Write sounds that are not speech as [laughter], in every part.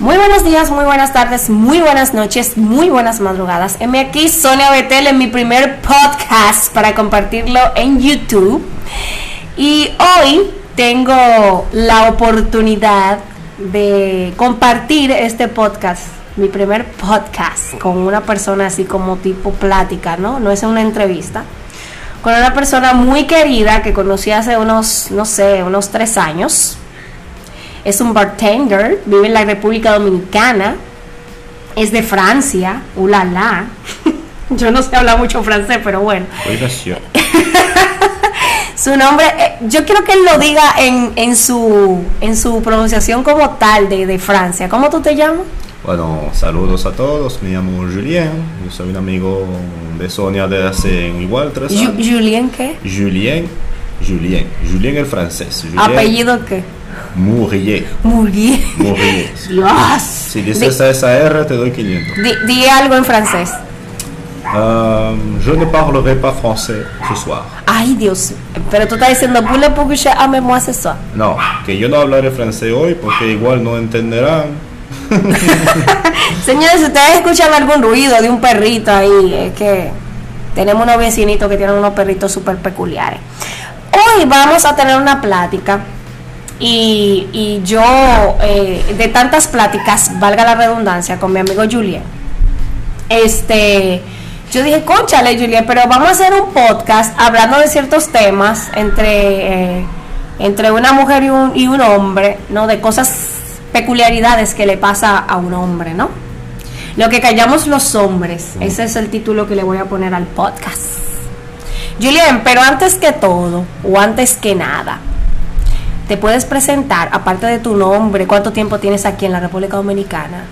Muy buenos días, muy buenas tardes, muy buenas noches, muy buenas madrugadas. M aquí Sonia Betel en mi primer podcast para compartirlo en YouTube. Y hoy tengo la oportunidad de compartir este podcast, mi primer podcast, con una persona así como tipo plática, ¿no? No es una entrevista. Con una persona muy querida que conocí hace unos, no sé, unos tres años es un bartender, vive en la República Dominicana, es de Francia, ulala. [laughs] Yo no sé hablar mucho francés, pero bueno. [laughs] su nombre, eh, yo quiero que él lo diga en, en, su, en su pronunciación como tal de, de Francia. ¿Cómo tú te llamas? Bueno, saludos a todos, me llamo Julien, yo soy un amigo de Sonia de hace igual tres años. ¿Julien qué? Julien, Julien, Julien el francés. ¿Apellido qué? Mourier. Mourier. Mourier. [laughs] Dios. Si dices esa R, te doy 500. Di, algo en francés. Um, je ne parlerai pas français ce soir. Ay, Dios. Pero tú estás diciendo, vous le pouvez ame moi ce soir. No, que yo no hablaré francés hoy porque igual no entenderán. [laughs] Señores, si ustedes escuchan algún ruido de un perrito ahí, es que tenemos unos vecinitos que tienen unos perritos súper peculiares. Hoy vamos a tener una plática y, yo, eh, de tantas pláticas, valga la redundancia, con mi amigo Julien, este, yo dije, conchale Julien, pero vamos a hacer un podcast hablando de ciertos temas entre, eh, entre una mujer y un, y un hombre, ¿no? De cosas, peculiaridades que le pasa a un hombre, ¿no? Lo que callamos los hombres, ese es el título que le voy a poner al podcast. Julien, pero antes que todo, o antes que nada, ¿Te puedes presentar, aparte de tu nombre, cuánto tiempo tienes aquí en la República Dominicana?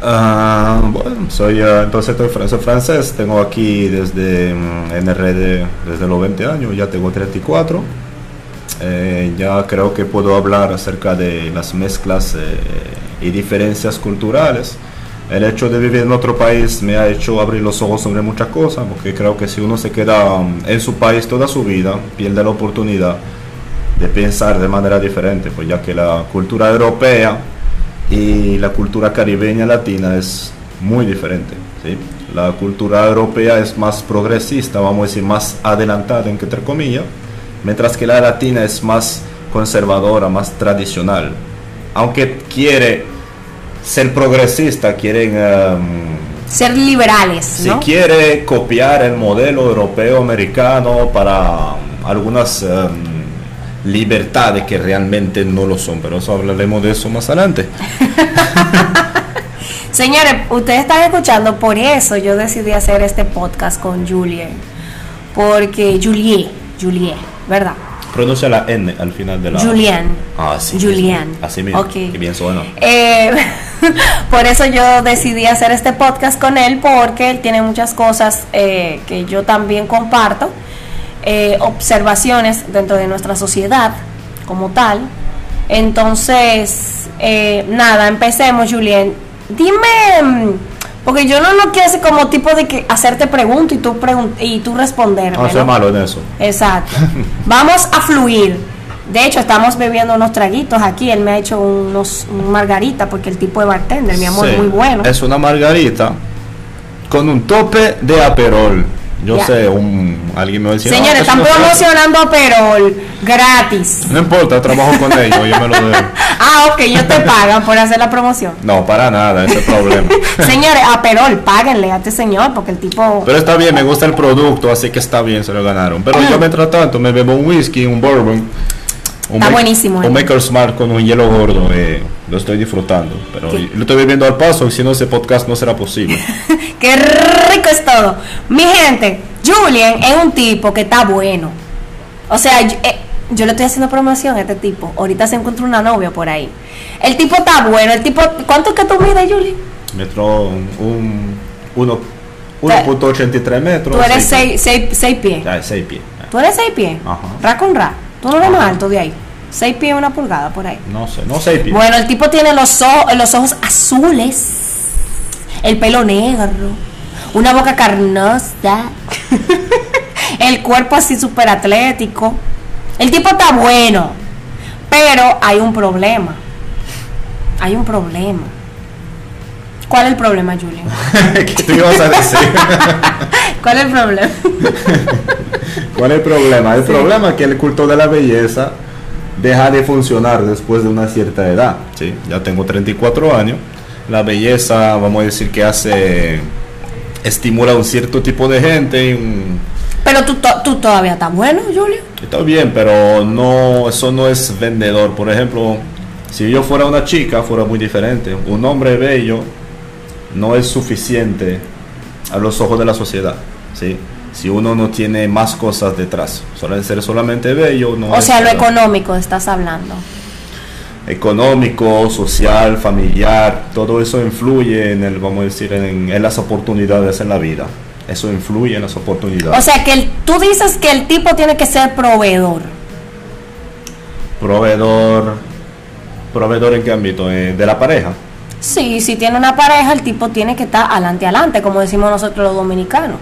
Ah, bueno, soy uh, entonces soy francés, tengo aquí desde mm, NRD desde los 20 años, ya tengo 34. Eh, ya creo que puedo hablar acerca de las mezclas eh, y diferencias culturales. El hecho de vivir en otro país me ha hecho abrir los ojos sobre muchas cosas, porque creo que si uno se queda mm, en su país toda su vida, pierde la oportunidad de pensar de manera diferente, pues ya que la cultura europea y la cultura caribeña latina es muy diferente. ¿sí? La cultura europea es más progresista, vamos a decir, más adelantada, entre comillas, mientras que la latina es más conservadora, más tradicional. Aunque quiere ser progresista, quieren... Um, ser liberales. Si quiere copiar el modelo europeo americano para algunas... Um, libertades que realmente no lo son, pero eso hablaremos de eso más adelante. [laughs] Señores, ustedes están escuchando, por eso yo decidí hacer este podcast con Julien, porque Julie, Julie, ¿verdad? Pronuncia la N al final de la. Julien. Ah, sí. Julien. Así mismo. Okay. Qué bien suena. Eh, [laughs] por eso yo decidí hacer este podcast con él, porque él tiene muchas cosas eh, que yo también comparto eh, observaciones dentro de nuestra sociedad como tal. Entonces, eh, nada, empecemos, Julien. Dime, porque yo no lo quiero hacer como tipo de que hacerte preguntas y tú, y tú responder. No, soy malo en eso. Exacto. [laughs] Vamos a fluir. De hecho, estamos bebiendo unos traguitos aquí. Él me ha hecho unos margarita porque el tipo de bartender, mi amor, muy bueno. Es una margarita con un tope de aperol. Yo sé, un, alguien me decía. Señores, están promocionando Perol gratis. No importa, trabajo con ellos, yo me lo doy. [laughs] ah, ok, ellos te pagan por hacer la promoción. No, para nada, ese es el problema. [laughs] Señores, a Perol, páguenle a este señor, porque el tipo. Pero está bien, me gusta el producto, así que está bien, se lo ganaron. Pero yo, mientras tanto, me bebo un whisky, un bourbon. Está buenísimo. Un Maker Smart con un hielo gordo, eh, lo estoy disfrutando. Pero lo estoy viviendo al paso y si no, ese podcast no será posible. [laughs] Qué rico es todo. Mi gente, Julian es un tipo que está bueno. O sea, eh, yo, le estoy haciendo promoción a este tipo. Ahorita se encuentra una novia por ahí. El tipo está bueno. El tipo, ¿cuánto es que tú mides, Julian? Metro un, 1.83 metros. Tú eres 6 pies. 6 pies. Tú eres 6 pies. Ajá. Ra con ra. Tú no eres más alto de ahí. 6 pies, una pulgada por ahí. No sé, no 6 pies. Bueno, el tipo tiene los, ojos, los ojos azules, el pelo negro, una boca carnosa, [laughs] el cuerpo así súper atlético. El tipo está bueno, pero hay un problema. hay un problema. ¿Cuál es el problema, Julian? [laughs] ¿Qué te ibas a decir? [laughs] ¿Cuál es el problema? [laughs] ¿Cuál es el problema? El Sí. problema es que el culto de la belleza deja de funcionar después de una cierta edad. ¿sí? Ya tengo 34 años. La belleza, vamos a decir que hace, estimula a un cierto tipo de gente. y un- Pero tú, tú todavía estás bueno, Julian. Está bien, pero no, eso no es vendedor. Por ejemplo, si yo fuera una chica, fuera muy diferente. Un hombre bello no es suficiente a los ojos de la sociedad. ¿Sí? Si uno no tiene más cosas detrás, solo ser solamente bello, no O sea, lo económico estás hablando. económico, social, familiar, todo eso influye en el, vamos a decir, en, en las oportunidades en la vida. Eso influye en las oportunidades. O sea, que el- tú dices que el tipo tiene que ser proveedor. proveedor, proveedor en qué ámbito, Eh, de la pareja. Sí, si tiene una pareja, el tipo tiene que estar adelante, adelante, como decimos nosotros los dominicanos.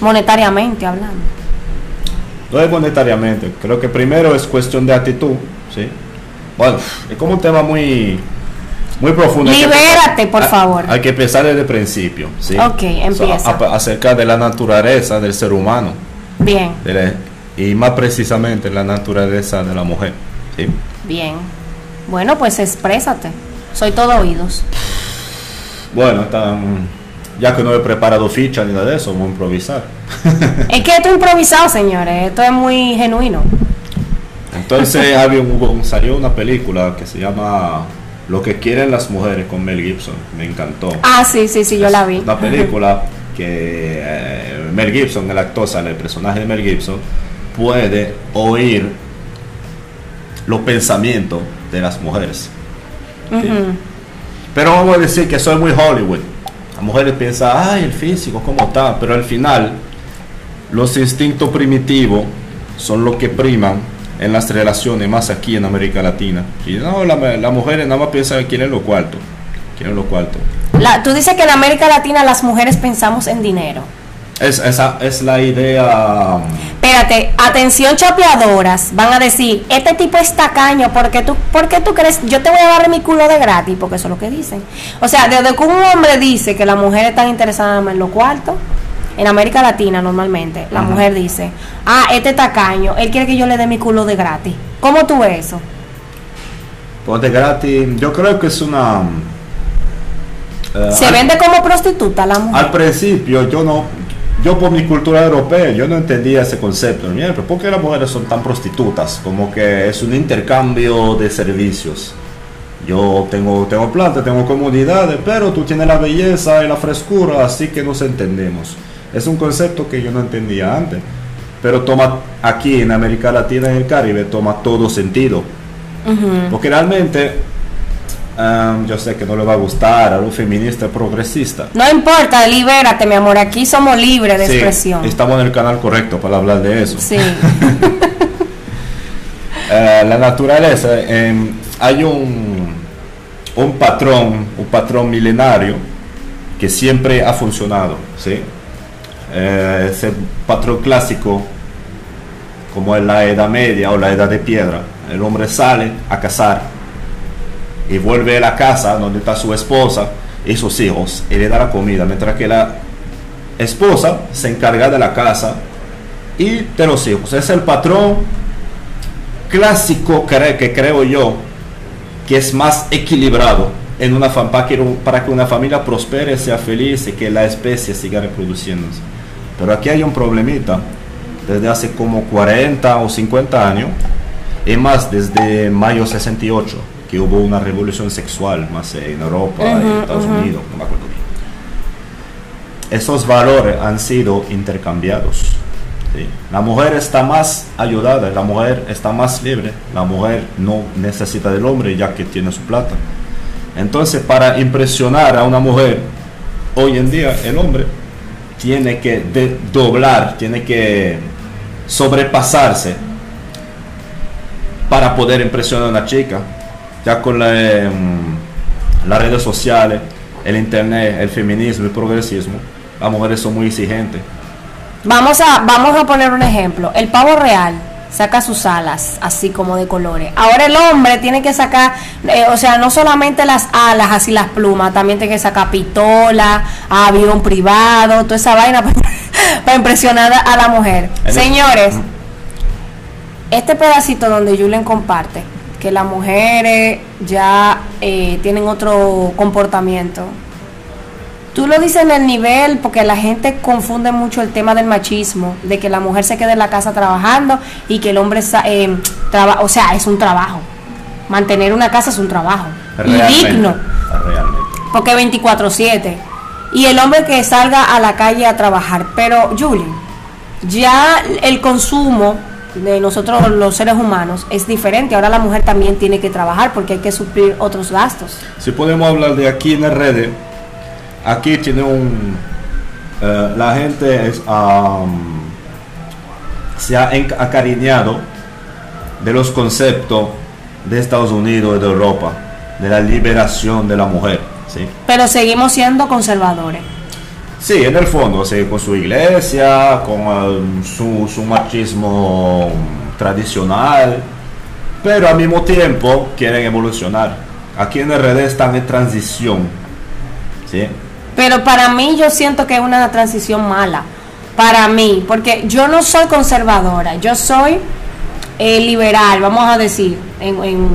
Monetariamente hablando. No es monetariamente, creo que primero es cuestión de actitud, ¿sí? Bueno, es como un tema muy muy profundo. Libérate, por hay- favor. Hay que empezar desde el principio, ¿sí? Ok, empieza. a- acerca de la naturaleza del ser humano Bien, la- y más precisamente la naturaleza de la mujer, ¿sí? bien. Bueno, pues exprésate. Soy todo oídos. Bueno, tan- ya que no he preparado ficha ni nada de eso, vamos a improvisar. [laughs] Es que esto es improvisado, señores. Esto es muy genuino. Entonces [laughs] había un- salió una película que se llama Lo que quieren las mujeres con Mel Gibson. Me encantó. Ah, sí, sí, sí, yo la vi. Una película que eh, Mel Gibson, el actor, sale, el personaje de Mel Gibson, puede oír los pensamientos de las mujeres. Pero vamos a decir que es muy Hollywood. Las mujeres piensan, ay, el físico, ¿cómo está? Pero al final, los instintos primitivos son los que priman en las relaciones, más aquí en América Latina. Y no, la- las mujeres nada más piensan que quieren los cuartos. Quieren los cuartos. La- tú dices que en América Latina las mujeres pensamos en dinero. Es, esa es la idea. Espérate, atención chapeadoras, van a decir, este tipo es tacaño, porque tú, ¿por qué tú crees? Yo te voy a darle mi culo de gratis, porque eso es lo que dicen. O sea, desde que un hombre dice que las mujeres están interesadas en los cuartos, en América Latina normalmente, la Ajá. mujer dice, ah, este tacaño, él quiere que yo le dé mi culo de gratis. ¿Cómo tú ves eso? Ponte gratis. Yo creo que es una. eh, ¿Se al- vende como prostituta la mujer? Al principio yo no, yo por mi cultura europea, yo no entendía ese concepto. Mira, pero ¿por qué las mujeres son tan prostitutas? Como que es un intercambio de servicios. Yo tengo, tengo plata, tengo comunidades, pero tú tienes la belleza y la frescura, así que nos entendemos. Es un concepto que yo no entendía antes. Pero toma aquí en América Latina y en el Caribe, toma todo sentido. Ujú. Porque realmente, um, yo sé que no le va a gustar a los feministas progresistas. No importa, libérate, mi amor, aquí somos libres de Sí, expresión. Estamos en el canal correcto para hablar de eso. Sí. [laughs] Eh, la naturaleza, em, hay un, un patrón, un patrón milenario que siempre ha funcionado, ¿sí? Eh, ese patrón clásico, como en la Edad Media o la Edad de Piedra, el hombre sale a cazar y vuelve a la casa donde está su esposa y sus hijos y le da la comida, mientras que la esposa se encarga de la casa y de los hijos. Es el patrón clásico que creo yo que es más equilibrado en una para para que una familia prospere, sea feliz y que la especie siga reproduciéndose. Pero aquí hay un problemita desde hace como 40 o 50 años y más desde mayo 68 que hubo una revolución sexual más en Europa y Ujú, Estados. Unidos, no me acuerdo bien. Esos valores han sido intercambiados. ¿sí? La mujer está más ayudada, la mujer está más libre, la mujer no necesita del hombre ya que tiene su plata. Entonces, para impresionar a una mujer, hoy en día el hombre tiene que doblar, tiene que sobrepasarse para poder impresionar a una chica. Ya con la, em, las redes sociales, el internet, el feminismo, el progresismo, las mujeres son muy exigentes. Vamos a, vamos a poner un ejemplo. El pavo real saca sus alas, así como de colores. Ahora el hombre tiene que sacar, eh, o sea, no solamente las alas, así las plumas, también tiene que sacar pistola, avión privado, toda esa vaina [laughs] para, impresionar a la mujer. Señores, este pedacito donde Julen comparte que las mujeres ya eh, tienen otro comportamiento, Tú lo dices en el nivel porque la gente confunde mucho el tema del machismo, de que la mujer se quede en la casa trabajando y que el hombre, eh, traba, o sea, es un trabajo. Mantener una casa es un trabajo. Y digno. Realmente. Porque 24/7. Y el hombre que salga a la calle a trabajar. Pero, Julie, ya el consumo de nosotros los seres humanos es diferente. Ahora la mujer también tiene que trabajar porque hay que suplir otros gastos. Si podemos hablar de aquí en el redes aquí tiene un... Eh, la gente es, se ha acariñado de los conceptos de Estados Unidos y de Europa, de la liberación de la mujer. ¿sí? Pero seguimos siendo conservadores. Sí, en el fondo, con su iglesia, con eh, su, su machismo tradicional, pero al mismo tiempo quieren evolucionar. Aquí en RD están en transición. ¿sí? Pero para mí yo siento que es una transición mala. Para mí, porque yo no soy conservadora, yo soy eh, liberal, vamos a decir. En,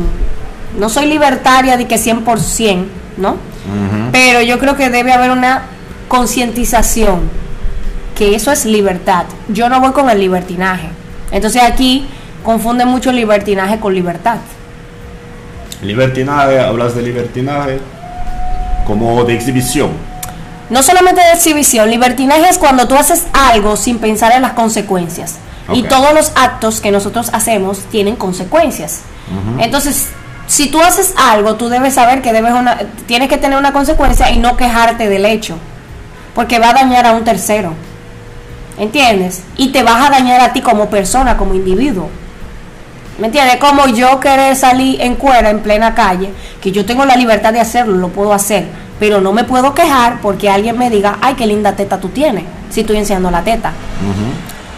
no soy libertaria de que 100%, ¿no? Pero yo creo que debe haber una concientización, que eso es libertad. Yo no voy con el libertinaje. Entonces aquí confunde mucho libertinaje con libertad. Libertinaje, hablas de libertinaje como de exhibición no solamente de exhibición, libertinaje es cuando tú haces algo sin pensar en las consecuencias. Y todos los actos que nosotros hacemos tienen consecuencias. Entonces, si tú haces algo, tú debes saber que debes una, tienes que tener una consecuencia y no quejarte del hecho. Porque va a dañar a un tercero. ¿Entiendes? Y te vas a dañar a ti como persona, como individuo. ¿Me entiendes? Como yo querer salir en cuera en plena calle, que yo tengo la libertad de hacerlo, lo puedo hacer pero no me puedo quejar porque alguien me diga, ay, qué linda teta tú tienes, si estoy enseñando la teta.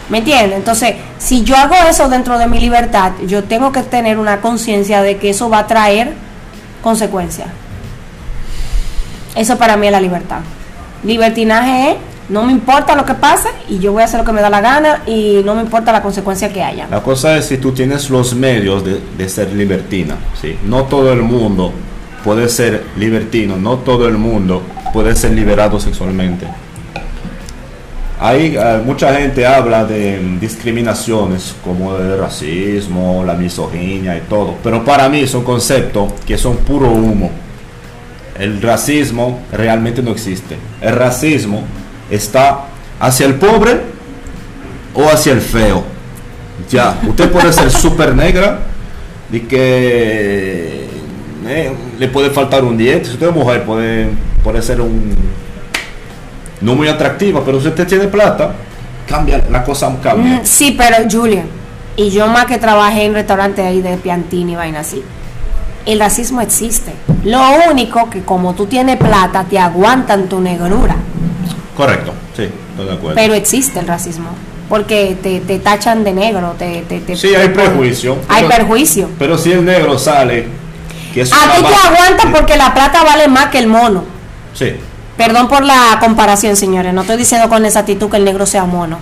¿Me entiendes? Entonces, si yo hago eso dentro de mi libertad, yo tengo que tener una conciencia de que eso va a traer consecuencias. Eso para mí es la libertad. Libertinaje es, no me importa lo que pase y yo voy a hacer lo que me da la gana y no me importa la consecuencia que haya. La cosa es si tú tienes los medios de, de ser libertina, ¿sí? No todo el mundo puede ser libertino, no todo el mundo puede ser liberado sexualmente. Hay eh, mucha gente habla de discriminaciones como el racismo, la misoginia y todo, pero para mí son conceptos que son puro humo. El racismo realmente no existe. El racismo está hacia el pobre o hacia el feo. Ya, usted puede ser [laughs] súper negra y que eh, le puede faltar un diente. Si usted es mujer, puede, puede ser un no muy atractiva, pero si usted tiene plata, cambia, la cosa cambia. Mm, sí, pero Julian, y yo más que trabajé en restaurantes ahí de Piantini y vaina así, el racismo existe. Lo único que como tú tienes plata, te aguantan tu negrura. Correcto, sí, estoy de acuerdo. Pero existe el racismo. Porque te, te tachan de negro, te, te, sí, hay prejuicio. Hay perjuicio. Pero si el negro sale a ti te aguanta porque la plata vale más que el mono. Sí. Perdón por la comparación, señores. No estoy diciendo con exactitud que el negro sea mono.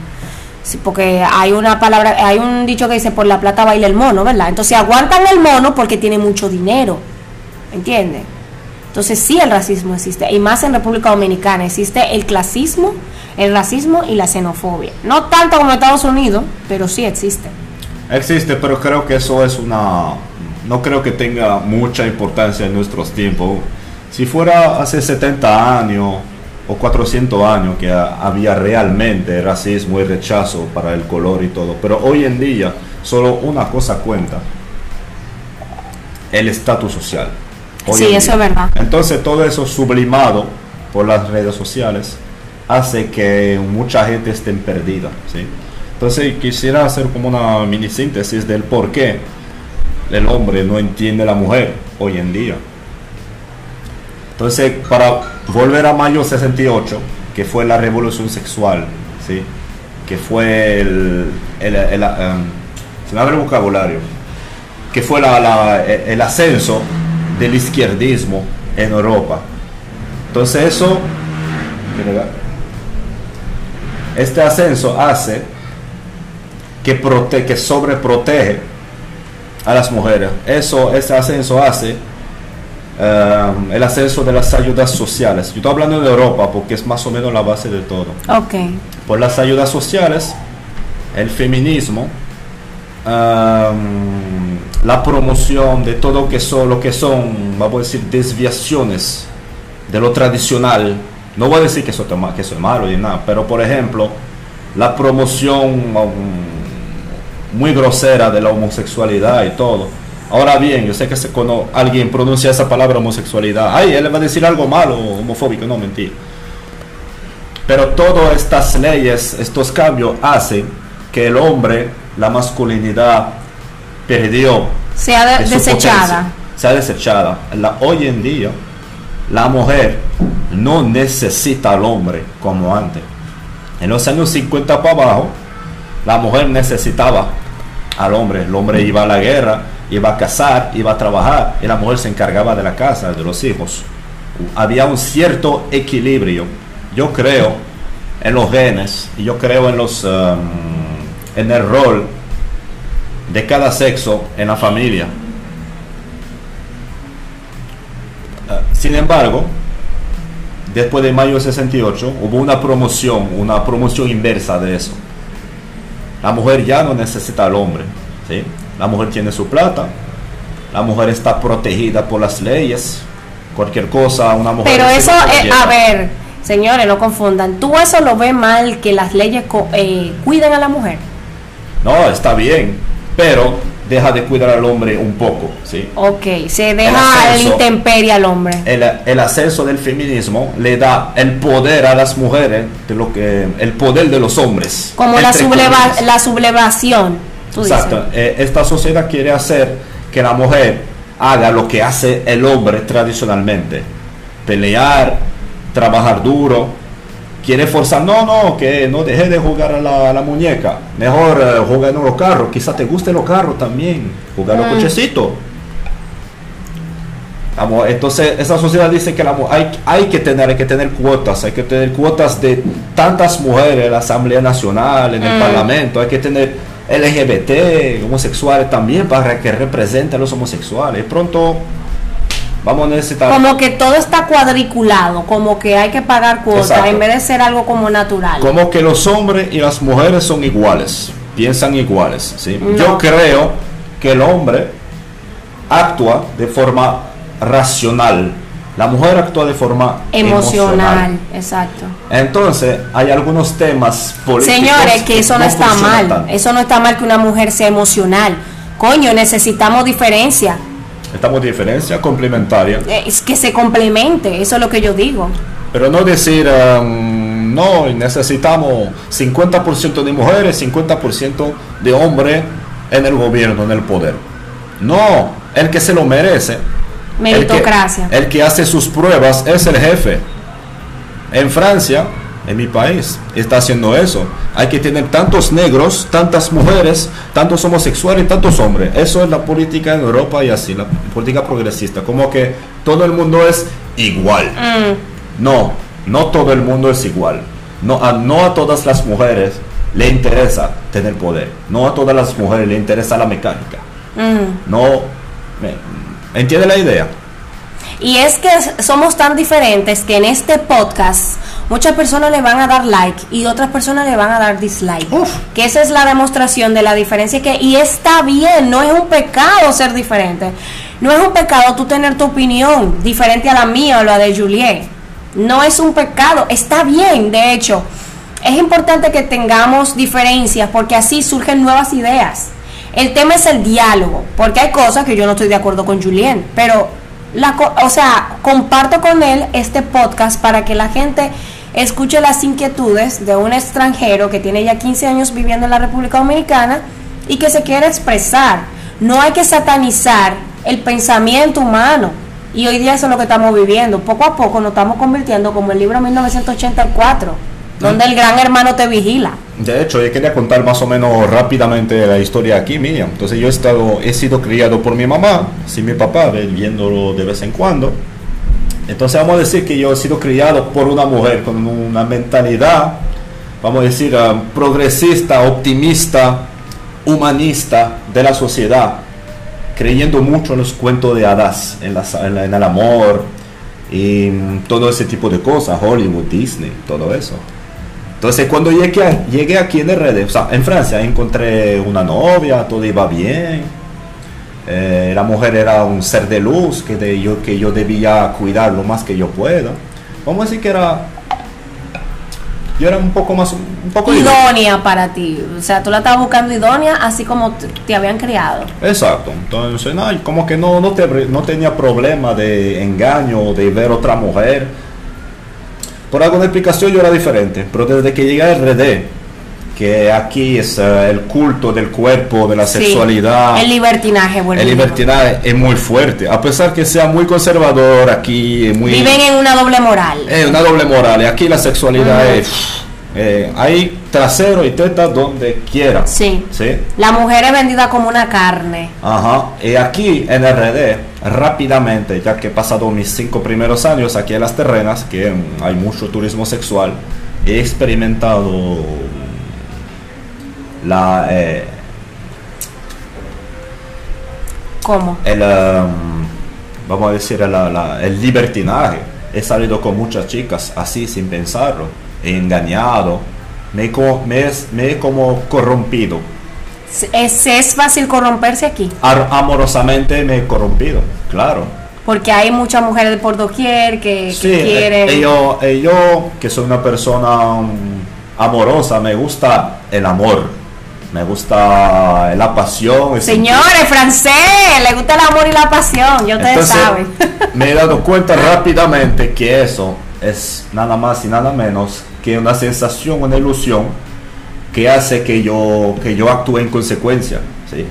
Porque hay una palabra, hay un dicho que dice por la plata baila el mono, ¿verdad? Entonces aguantan el mono porque tiene mucho dinero. ¿Entiendes? Entonces sí el racismo existe. Y más en República Dominicana existe el clasismo, el racismo y la xenofobia. No tanto como en Estados Unidos, pero sí existe. Existe, pero creo que eso es una no creo que tenga mucha importancia en nuestros tiempos. Si fuera hace 70 años o 400 años que había realmente racismo y rechazo para el color y todo, pero hoy en día solo una cosa cuenta, el estatus social. sí, eso es verdad. Entonces todo eso sublimado por las redes sociales hace que mucha gente esté perdida. ¿sí? Entonces quisiera hacer como una mini síntesis del por qué el hombre no entiende a la mujer hoy en día. Entonces, para volver a mayo 68, que fue la revolución sexual, ¿sí? que fue el, el, um, se me abre el vocabulario, que fue el ascenso del izquierdismo en Europa. Entonces eso, este ascenso hace que, prote que sobreprotege a las mujeres. Eso, ese ascenso hace eh, el ascenso de las ayudas sociales. Yo estoy hablando de Europa porque es más o menos la base de todo. Ok. Por las ayudas sociales, el feminismo, um, la promoción de todo que son, lo que son, vamos a decir, desviaciones de lo tradicional. No voy a decir que eso, que es malo y nada, pero por ejemplo, la promoción um, muy grosera de la homosexualidad y todo. Ahora bien, yo sé que cono- alguien pronuncia esa palabra homosexualidad. Ay, él le va a decir algo malo, homofóbico, no, mentira. Pero todas estas leyes, estos cambios hacen que el hombre, la masculinidad, perdió Sea de- desechada. sea desechada. La, hoy en día, la mujer no necesita al hombre como antes. En los años 50 para abajo, la mujer necesitaba al hombre. El hombre iba a la guerra, iba a cazar, iba a trabajar y la mujer se encargaba de la casa, de los hijos. Había un cierto equilibrio. Yo creo en los genes y yo creo en los um, en el rol de cada sexo en la familia. Eh, sin embargo, después de mayo del 68 hubo una promoción, una promoción inversa de eso. La mujer ya no necesita al hombre, ¿sí? La mujer tiene su plata, la mujer está protegida por las leyes, cualquier cosa, una mujer... Pero eso, eh, a ver, señores, no confundan. ¿Tú eso lo ves mal que las leyes eh, cuiden a la mujer? No, está bien, pero deja de cuidar al hombre un poco, ¿sí? Ok, se deja ascenso. intemperie al hombre. El, el ascenso del feminismo le da el poder a las mujeres de lo que el poder de los hombres. Como la, subleva- la sublevación. Tú Exacto. Eh, esta sociedad quiere hacer que la mujer haga lo que hace el hombre tradicionalmente. Pelear, trabajar duro. Quiere forzar, no, no, que no deje de jugar a la, muñeca. Mejor eh, juega en los carros. Quizá te gusten los carros también. Jugar los Mm. cochecitos. Entonces esa sociedad dice que la hay, hay que tener hay que tener cuotas hay que tener cuotas de tantas mujeres en la Asamblea Nacional en el Mm. Parlamento hay que tener LGBT homosexuales también para que representen a los homosexuales pronto vamos a necesitar Como que todo está cuadriculado, como que hay que pagar cuotas en vez de ser algo como natural. como que los hombres y las mujeres son iguales piensan iguales ¿sí? No. yo creo que el hombre actúa de forma racional la mujer actúa de forma Emocional, exacto. Entonces, hay algunos temas políticos. Señores, que eso no está mal. tanto. Eso no está mal que una mujer sea emocional. Coño, necesitamos diferencia. Estamos diferencia complementaria. Eh, Es que se complemente, eso es lo que yo digo. Pero no decir, um, no, necesitamos 50% de mujeres, 50% de hombres en el gobierno, en el poder. No, el que se lo merece. Meritocracia. El que, el que hace sus pruebas es el jefe. En Francia, en mi país, está haciendo eso. Hay que tener tantos negros, tantas mujeres, tantos homosexuales y tantos hombres. Eso es la política en Europa y así, la política progresista. Como que todo el mundo es igual. Mm, No, no todo el mundo es igual. No a, no a todas las mujeres le interesa tener poder. No a todas las mujeres le interesa la mecánica. mm. No. ¿Entiende la idea? Y es que somos tan diferentes que en este podcast muchas personas le van a dar like y otras personas le van a dar dislike. Uf. Que esa es la demostración de la diferencia que y está bien, no es un pecado ser diferente. No es un pecado tú tener tu opinión diferente a la mía o la de Juliet. No es un pecado, está bien, de hecho. Es importante que tengamos diferencias porque así surgen nuevas ideas. El tema es el diálogo, porque hay cosas que yo no estoy de acuerdo con Julien, pero la, o sea, comparto con él este podcast para que la gente escuche las inquietudes de un extranjero que tiene ya 15 años viviendo en la República Dominicana y que se quiere expresar. No hay que satanizar el pensamiento humano. Y hoy día eso es lo que estamos viviendo. Poco a poco nos estamos convirtiendo como el libro 1984, donde el gran hermano te vigila. De hecho, yo quería contar más o menos rápidamente la historia aquí mía. Entonces yo he, estado, he sido criado por mi mamá, sin mi papá, viéndolo de vez en cuando. Entonces vamos a decir que yo he sido criado por una mujer con una mentalidad, vamos a decir, ah, progresista, optimista, humanista de la sociedad, creyendo mucho en los cuentos de hadas, en, en el amor y todo ese tipo de cosas, Hollywood, Disney, todo eso. Entonces cuando llegué, llegué aquí en RD, o sea, en Francia encontré una novia, todo iba bien. Eh, la mujer era un ser de luz que, de, yo, que yo debía cuidar lo más que yo pueda. Vamos a decir que era... Yo era un poco más... Un poco idónea para ti. O sea, tú la estabas buscando idónea así como te, habían criado. Exacto. Entonces, no, como que no, no, te, no tenía problema de engaño, de ver otra mujer por alguna explicación yo era diferente, pero desde que llegué a RD, que aquí es eh, el culto del cuerpo, de la sexualidad. El libertinaje, bueno. El libertinaje es muy fuerte, a pesar que sea muy conservador aquí, muy... Viven en una doble moral. Es una doble moral, y aquí la sexualidad es eh, hay trasero y teta donde quiera. Sí. sí. La mujer es vendida como una carne. Ajá. Y aquí en RD, rápidamente, ya que he pasado mis cinco primeros años aquí en las terrenas, que hay mucho turismo sexual, he experimentado la... Eh, ¿Cómo? El, um, vamos a decir, el libertinaje. He salido con muchas chicas así sin pensarlo he engañado, me, me, he como corrompido. ¿Es, ¿Es fácil corromperse aquí? amorosamente me he corrompido, claro. Porque hay muchas mujeres por doquier que, sí, que quieren... Eh, yo, eh, yo, que soy una persona mm, amorosa, me gusta el amor. Me gusta la pasión. Señores, francés, le gusta el amor y la pasión, yo ustedes saben. [laughs] me he dado cuenta rápidamente que eso es nada más y nada menos que una sensación, una ilusión que hace que yo, que yo actúe en consecuencia. ¿sí?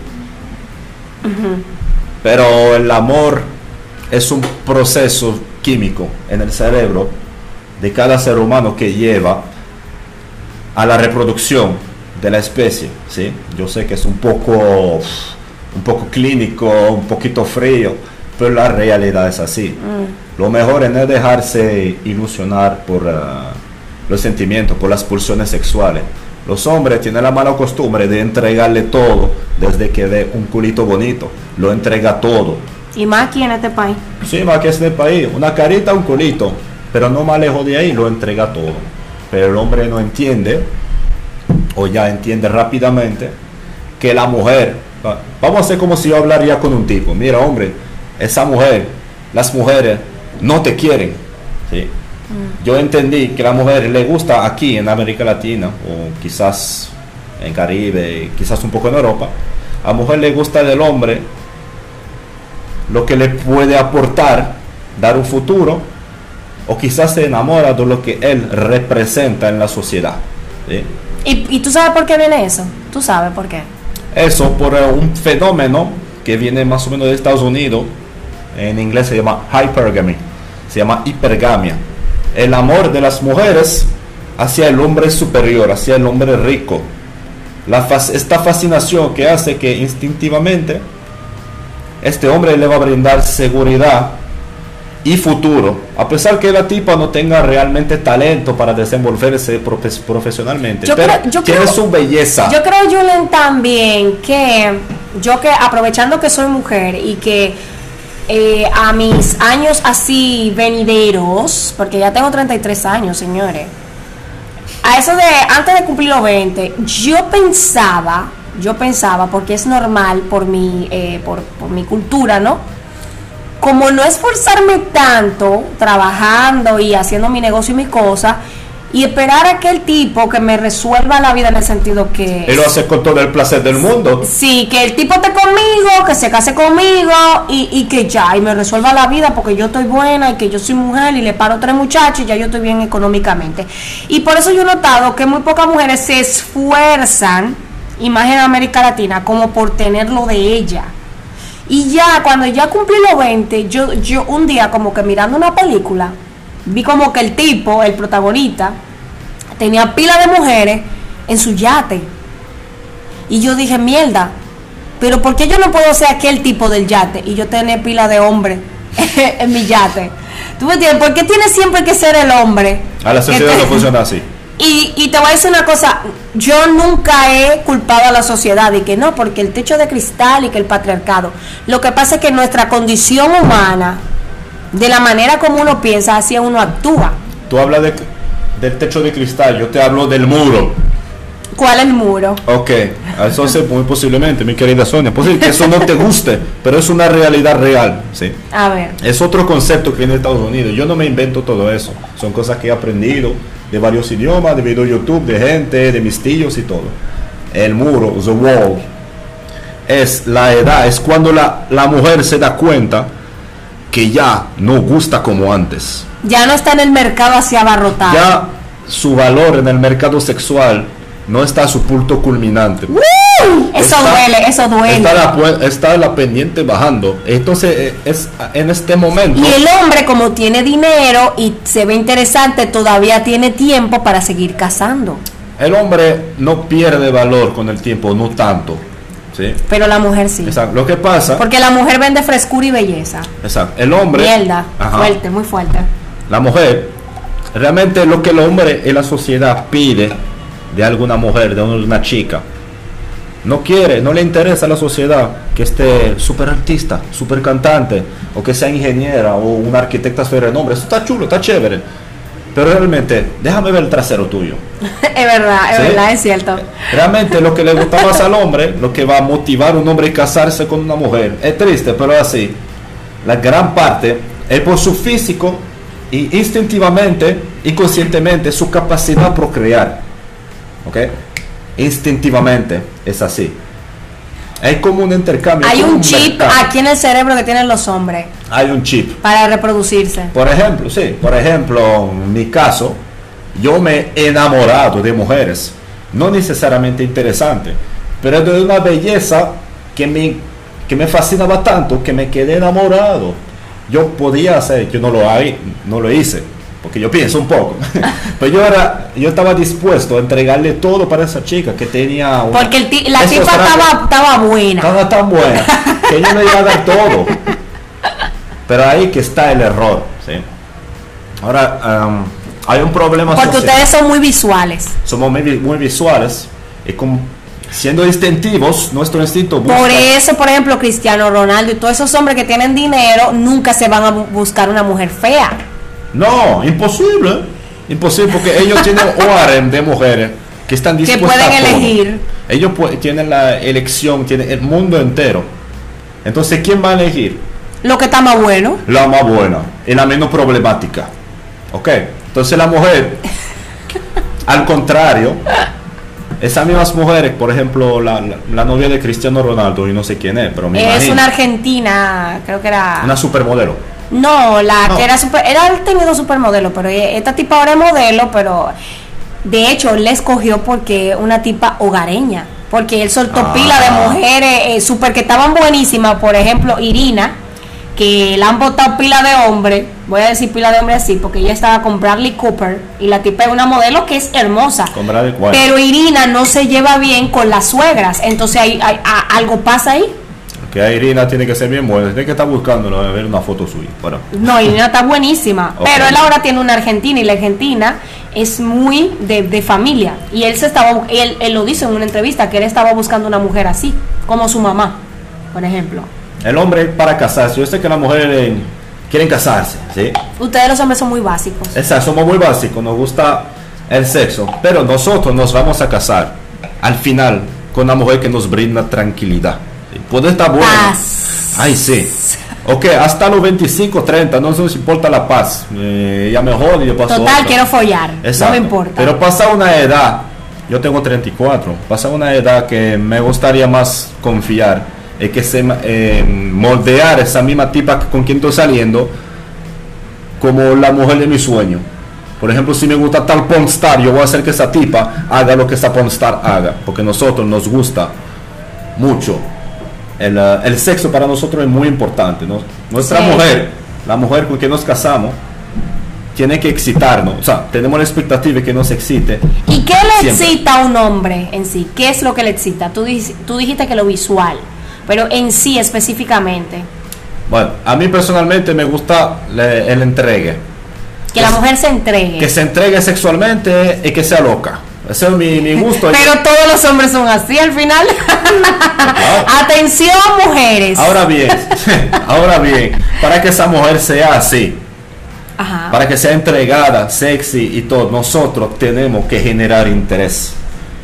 Pero el amor es un proceso químico en el cerebro de cada ser humano que lleva a la reproducción de la especie. ¿sí? Yo sé que es un poco, un poco clínico, un poquito frío, pero la realidad es así. Mm. Lo mejor es no dejarse ilusionar por... Uh, los sentimientos, por las pulsiones sexuales. Los hombres tienen la mala costumbre de entregarle todo desde que ve un culito bonito. Lo entrega todo. ¿Y más aquí en este país? Sí, más aquí en este país. Una carita, un culito. Pero no más lejos de ahí, lo entrega todo. Pero el hombre no entiende, o ya entiende rápidamente, que la mujer, vamos a hacer como si yo hablaría con un tipo. Mira, hombre, esa mujer, las mujeres no te quieren. ¿sí? Mm. Yo entendí que la mujer le gusta aquí en América Latina o quizás en Caribe, quizás un poco en Europa. A la mujer le gusta del hombre lo que le puede aportar, dar un futuro, o quizás se enamora de lo que él representa en la sociedad. ¿Y, ¿Y, tú sabes por qué viene eso? ¿Tú sabes por qué? Eso por un fenómeno que viene más o menos de Estados Unidos, en inglés se llama hypergamy, se llama hipergamia el amor de las mujeres hacia el hombre superior, hacia el hombre rico. La, esta fascinación que hace que instintivamente este hombre le va a brindar seguridad y futuro, a pesar que la tipa no tenga realmente talento para desenvolverse profesionalmente, pero tiene su belleza. Yo creo, Julen, también que yo que aprovechando que soy mujer y que eh, a mis años así venideros, porque ya tengo 33 años, señores, a eso de antes de cumplir los 20, yo pensaba, yo pensaba, porque es normal por mi, eh, por, por mi cultura, ¿no? Como no esforzarme tanto trabajando y haciendo mi negocio y mi cosa, y esperar a aquel tipo que me resuelva la vida en el sentido que... Él lo hace con todo el placer del mundo. Sí, que el tipo esté conmigo, que se case conmigo y, y, que ya, y me resuelva la vida porque yo estoy buena y que yo soy mujer y le paro tres muchachos y ya yo estoy bien económicamente. Y por eso yo he notado que muy pocas mujeres se esfuerzan, y más en América Latina, como por tenerlo de ella. Y ya, cuando ya cumplí los 20, yo, yo un día como que mirando una película, vi como que el tipo, el protagonista, tenía pila de mujeres en su yate. Y yo dije, mierda, pero ¿por qué yo no puedo ser aquel tipo del yate y yo tener pila de hombre [laughs] en mi yate? ¿Tú me entiendes? ¿Por qué tiene siempre que ser el hombre? A la sociedad no funciona así. [laughs] Y, y, te voy a decir una cosa, yo nunca he culpado a la sociedad y que no, porque el techo de cristal y que el patriarcado. Lo que pasa es que nuestra condición humana, de la manera como uno piensa, así uno actúa. Tú hablas de, del techo de cristal, yo te hablo del muro. ¿Cuál es el muro? Ok, eso es muy posiblemente, mi querida Sonia. Posible que eso no te guste, pero es una realidad real, ¿sí? A ver. Es otro concepto que viene de Estados Unidos. Yo no me invento todo eso. Son cosas que he aprendido de varios idiomas, de video YouTube, de gente, de mis tíos y todo. El muro, the wall, es la edad, es cuando la, la mujer se da cuenta que ya no gusta como antes. Ya no está en el mercado así abarrotado. Ya su valor en el mercado sexual no está a su punto culminante. ¡Woo! Eso Está- duele, eso duele. Está la, está la pendiente bajando. Entonces, eh, es en este momento. Y el hombre, como tiene dinero y se ve interesante, todavía tiene tiempo para seguir cazando. El hombre no pierde valor con el tiempo, no tanto. ¿Sí? Pero la mujer sí. Exacto. Lo que pasa, Porque la mujer vende frescura y belleza. exacto, el hombre, Mierda. Ajá. Fuerte, muy fuerte. la mujer, realmente lo que el hombre en la sociedad pide de alguna mujer, de una chica, no quiere, no le interesa a la sociedad que esté súper artista, súper cantante, o que sea ingeniera o una arquitecta de renombre. Eso está chulo, está chévere. Pero realmente, déjame ver el trasero tuyo. [laughs] es verdad, es Sí. verdad, es cierto. Realmente lo que le gusta más al hombre, lo que va a motivar a un hombre a casarse con una mujer, es triste, pero es así. La gran parte es por su físico y instintivamente, inconscientemente, su capacidad procrear. ¿Ok? Instintivamente es así. Es como un intercambio. Hay un chip mercado. aquí en el cerebro que tienen los hombres Hay un chip. para reproducirse. Por ejemplo, sí, por ejemplo, en mi caso, yo me he enamorado de mujeres, no necesariamente interesantes, pero de una belleza que me, que me fascinaba tanto que me quedé enamorado. Yo podía hacer, yo no lo, no lo hice, porque yo pienso un poco, [laughs] pero yo, era, yo estaba dispuesto a entregarle todo para esa chica que tenía... una- Porque el la tipa estaba, estaba buena. estaba tan buena que yo le iba a dar todo. Pero ahí que está el error. ¿sí? Ahora, am, hay un problema Porque social. ustedes son muy visuales. Somos muy, vi- muy visuales y como siendo instintivos, nuestro instinto busca. Por eso, por ejemplo, Cristiano Ronaldo y todos esos hombres que tienen dinero nunca se van a bu- buscar una mujer fea. No, imposible. Imposible porque ellos [laughs] tienen un harem de mujeres que están Que dispuestas pueden a todo. elegir. Ellos tienen la elección, tienen el mundo entero. Entonces, ¿quién va a elegir? Lo que está más bueno. la más buena y la menos problemática. ¿Ok? Entonces la mujer, [laughs] al contrario, esas mismas mujeres, por ejemplo, la, la- la novia de Cristiano Ronaldo, y no sé quién es, pero me Es imagino, una argentina, creo que era. una supermodelo. No, la No. que era super, era el tenido supermodelo, pero e- esta tipa ahora es modelo, pero de hecho la escogió porque una tipa hogareña, porque él soltó Ah. pila de mujeres eh, super que estaban buenísimas, por ejemplo Irina, que la han botado pila de hombre, voy a decir pila de hombre así, porque ella estaba con Bradley Cooper y la tipa es una modelo que es hermosa. Con Bradley. Pero Irina no se lleva bien con las suegras, entonces hay, algo pasa ahí. Que a Irina tiene que ser bien buena, tiene que estar buscándolo, a ver una foto suya. Bueno, No, Irina está buenísima. Pero él ahora tiene una argentina y la argentina es muy de, de familia. Y él se estaba, él, él lo dice en una entrevista que él estaba buscando una mujer así, como su mamá, por ejemplo. el hombre para casarse, yo sé que las mujeres eh, quieren casarse, ¿sí? Ustedes los hombres son muy básicos. Exacto, somos muy básicos, nos gusta el sexo, pero nosotros nos vamos a casar al final con una mujer que nos brinda tranquilidad. Puede estar buena. Paz. Ay, sí. Ok, hasta los 25, 30, no nos importa la paz. Eh, ya mejor y yo paso Total, otra. quiero follar. Exacto. No me importa. Pero pasa una edad, yo tengo 34, pasa una edad que me gustaría más confiar, es que se eh, moldear esa misma tipa con quien estoy saliendo como la mujer de mi sueño. Por ejemplo, si me gusta tal pornstar, yo voy a hacer que esa tipa haga lo que esa pornstar haga, porque a nosotros nos gusta mucho. El, eh, el sexo para nosotros es muy importante. ¿no? Nuestra Sí. mujer, la mujer con quien nos casamos, tiene que excitarnos. O sea, tenemos la expectativa de que nos excite. ¿Y qué le Siempre. excita a un hombre en sí? ¿Qué es lo que le excita? Tú, dijiste que lo visual, pero en sí específicamente. Bueno, a mí personalmente me gusta le- el entregue. Que la mujer se entregue. Que se entregue sexualmente y que sea loca. Ese es mi, mi gusto. Pero todos los hombres son así al final. Atención, mujeres. Ahora bien, ahora bien, para que esa mujer sea así, Ajá. para que sea entregada, sexy y todo, nosotros tenemos que generar interés.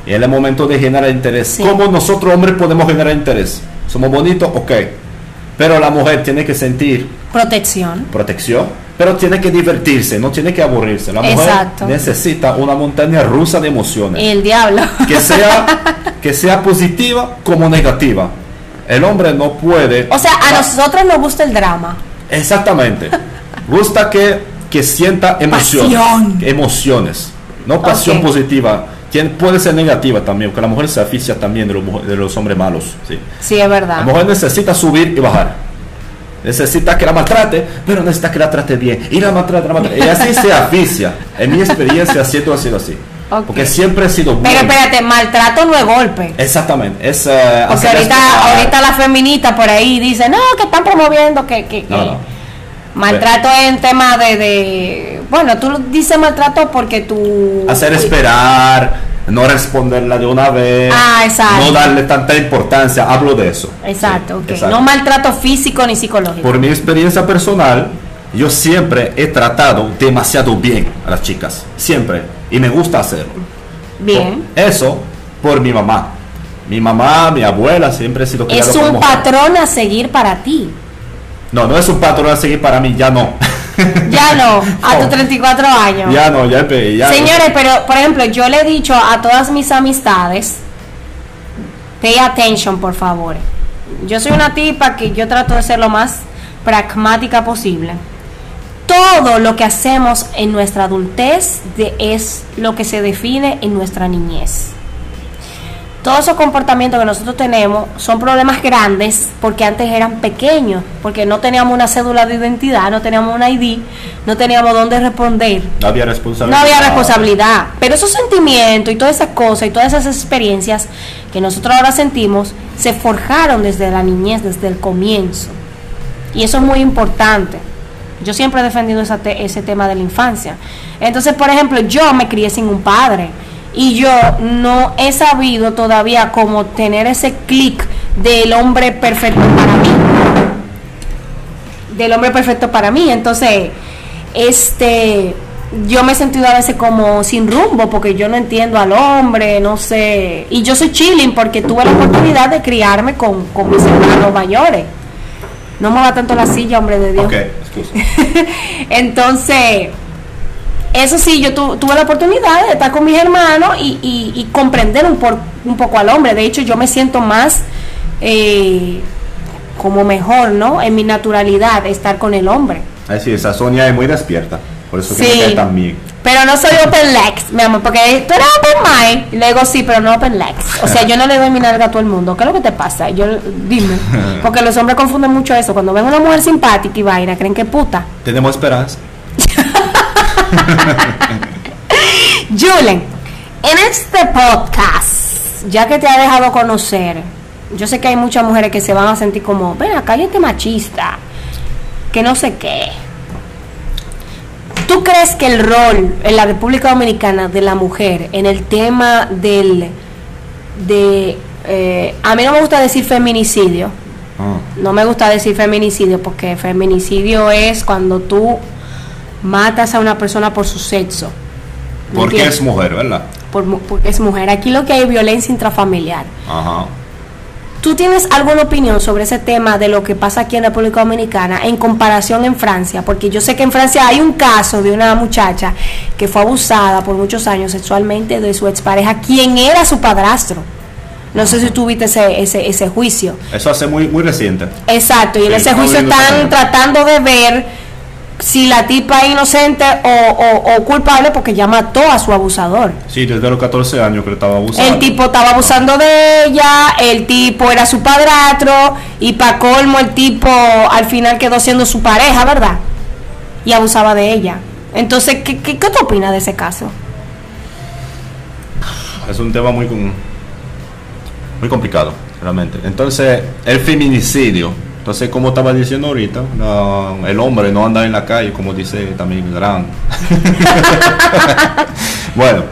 Y en el momento de generar interés, Sí. ¿cómo nosotros hombres podemos generar interés? ¿Somos bonitos? Ok. Pero la mujer tiene que sentir Protección. protección, pero tiene que divertirse, no tiene que aburrirse. La mujer Exacto. necesita una montaña rusa de emociones. El diablo. que sea [laughs] que sea positiva como negativa. El hombre no puede. O sea, a nosotros nos gusta el drama. Exactamente. [laughs] Gusta que, que sienta emociones. Pasión. Emociones. No pasión positiva. Puede ser negativa también, porque la mujer se aficia también de los, de los hombres malos. ¿sí? Sí, es La verdad. mujer necesita subir y bajar. Necesita que la maltrate, pero necesita que la trate bien. Y la maltrate, la maltrate. Y así se aficia. En mi experiencia, siempre ha sido así. Porque siempre he sido Pero bueno. espérate, maltrato no es golpe. Exactamente. Es, eh, Porque ahorita, respetar. ahorita la feminista por ahí dice, no, que están promoviendo que, que, que No, no. maltrato en tema de, de, bueno, tú dices maltrato porque tú... Hacer esperar, no responderla de una vez. Ah, exacto. No darle tanta importancia. Hablo de eso. Exacto, Sí, ok. exacto. No maltrato físico ni psicológico. Por mi experiencia personal, yo siempre he tratado demasiado bien a las chicas. Siempre. Y me gusta hacerlo. Bien. Eso por mi mamá. Mi mamá, mi abuela, siempre he sido Es un patrón a seguir para ti. No, no es un patrón a seguir para mí, ya no. [laughs] Ya no, a tus 34 años. ya no, ya, empe- ya Señores, pero por ejemplo, yo le he dicho a todas mis amistades, pay attention, por favor. Yo soy una tipa que yo trato de ser lo más pragmática posible. Todo lo que hacemos en nuestra adultez de- es lo que se define en nuestra niñez. Todos esos comportamientos que nosotros tenemos son problemas grandes porque antes eran pequeños, porque no teníamos una cédula de identidad, no teníamos una ID, no teníamos dónde responder. No había responsabilidad. No había responsabilidad. Pero esos sentimientos y todas esas cosas y todas esas experiencias que nosotros ahora sentimos se forjaron desde la niñez, desde el comienzo. Y eso es muy importante. Yo siempre he defendido esa te- ese tema de la infancia. Entonces, por ejemplo, yo me crié sin un padre y yo no he sabido todavía cómo tener ese clic del hombre perfecto para mí del hombre perfecto para mí. Entonces, este, yo me he sentido a veces como sin rumbo porque yo no entiendo al hombre, no sé. Y yo soy chilling porque tuve la oportunidad de criarme con, con mis hermanos mayores. No me va tanto la silla, hombre de Dios. Ok, excusa. [laughs] Entonces, eso sí, yo tu- tuve la oportunidad de estar con mis hermanos y, y- y comprender un, por- un poco al hombre. De hecho, yo me siento más eh, como mejor, ¿no? En mi naturalidad, estar con el hombre. Así, esa Sonia es muy despierta. Por eso que Sí. me cae tan bien. Pero no soy open legs, mi amor, porque tú eres open mind. Y le digo, sí, pero no open legs. O sea, yo no le doy mi nalga a todo el mundo. ¿Qué es lo que te pasa? Yo, dime. [laughs] Porque los hombres confunden mucho eso. Cuando ven una mujer simpática y vaina, creen que es puta. Tenemos esperanza. [laughs] Julen, en este podcast, ya que te ha dejado conocer, yo sé que hay muchas mujeres que se van a sentir como, ven acá, cállate machista, que no sé qué. ¿Tú crees que el rol en la República Dominicana de la mujer en el tema del, de, eh, a mí no me gusta decir feminicidio, Ah. no me gusta decir feminicidio porque feminicidio es cuando tú matas a una persona por su sexo. ¿Me Porque entiendes? es mujer, ¿verdad? por porque es mujer. Aquí lo que hay es violencia intrafamiliar. Ajá. ¿Tú tienes alguna opinión sobre ese tema de lo que pasa aquí en República Dominicana en comparación en Francia? Porque yo sé que en Francia hay un caso de una muchacha que fue abusada por muchos años sexualmente de su expareja, quien era su padrastro. No sé si tú viste ese, ese, ese juicio. Eso hace muy, muy reciente. Exacto, y en Sí, ese juicio están tratando de ver si la tipa es inocente o, o- o culpable porque ya mató a su abusador. Sí, desde los 14 años que le estaba abusando. El tipo estaba abusando de ella, el tipo era su padrastro y para colmo el tipo al final quedó siendo su pareja, ¿verdad? Y abusaba de ella. Entonces, ¿qué, qué, qué tú opinas de ese caso? Es un tema muy, muy complicado, realmente. Entonces, el feminicidio. Entonces, como estaba diciendo ahorita, el hombre no anda en la calle, como dice también Gran. [laughs] bueno,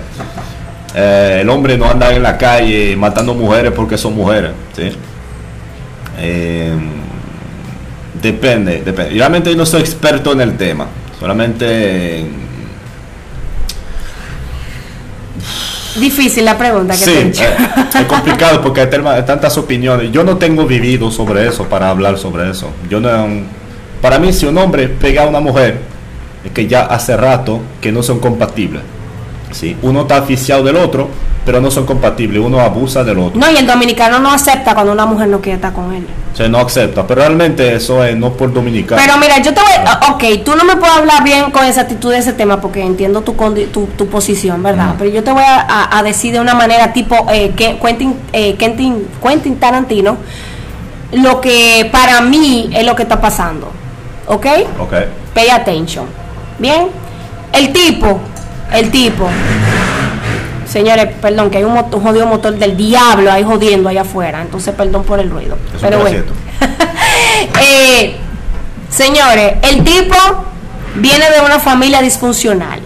eh, el hombre no anda en la calle matando mujeres porque son mujeres, ¿sí? Eh, depende, depende. Realmente no soy experto en el tema, solamente Difícil la pregunta que te he Sí, hecho. eh, es [laughs] complicado porque hay tantas opiniones. Yo no tengo vivido sobre eso para hablar sobre eso. Yo no, para mí, si un hombre pega a una mujer, es que ya hace rato que no son compatibles. ¿Sí? Uno está aficiado del otro, pero no son compatibles. Uno abusa del otro. No, y el dominicano no acepta cuando una mujer no quiere estar con él. O sea, no acepta. Pero realmente eso es no por dominicano. Pero mira, yo te voy. ah, Ok, tú no me puedes hablar bien con exactitud de ese tema porque entiendo tu, condi- tu, tu posición, ¿verdad? Pero yo te voy a, a- a decir de una manera tipo eh, que Quentin, eh, Quentin, Quentin Tarantino lo que para mí es lo que está pasando. ¿Ok? Ok. Pay attention. Bien. El tipo, el tipo. Señores, perdón, que hay un, moto- un jodido motor del diablo ahí jodiendo allá afuera. Entonces, perdón por el ruido. Pero bueno. [laughs] Eh, señores, el tipo viene de una familia disfuncional.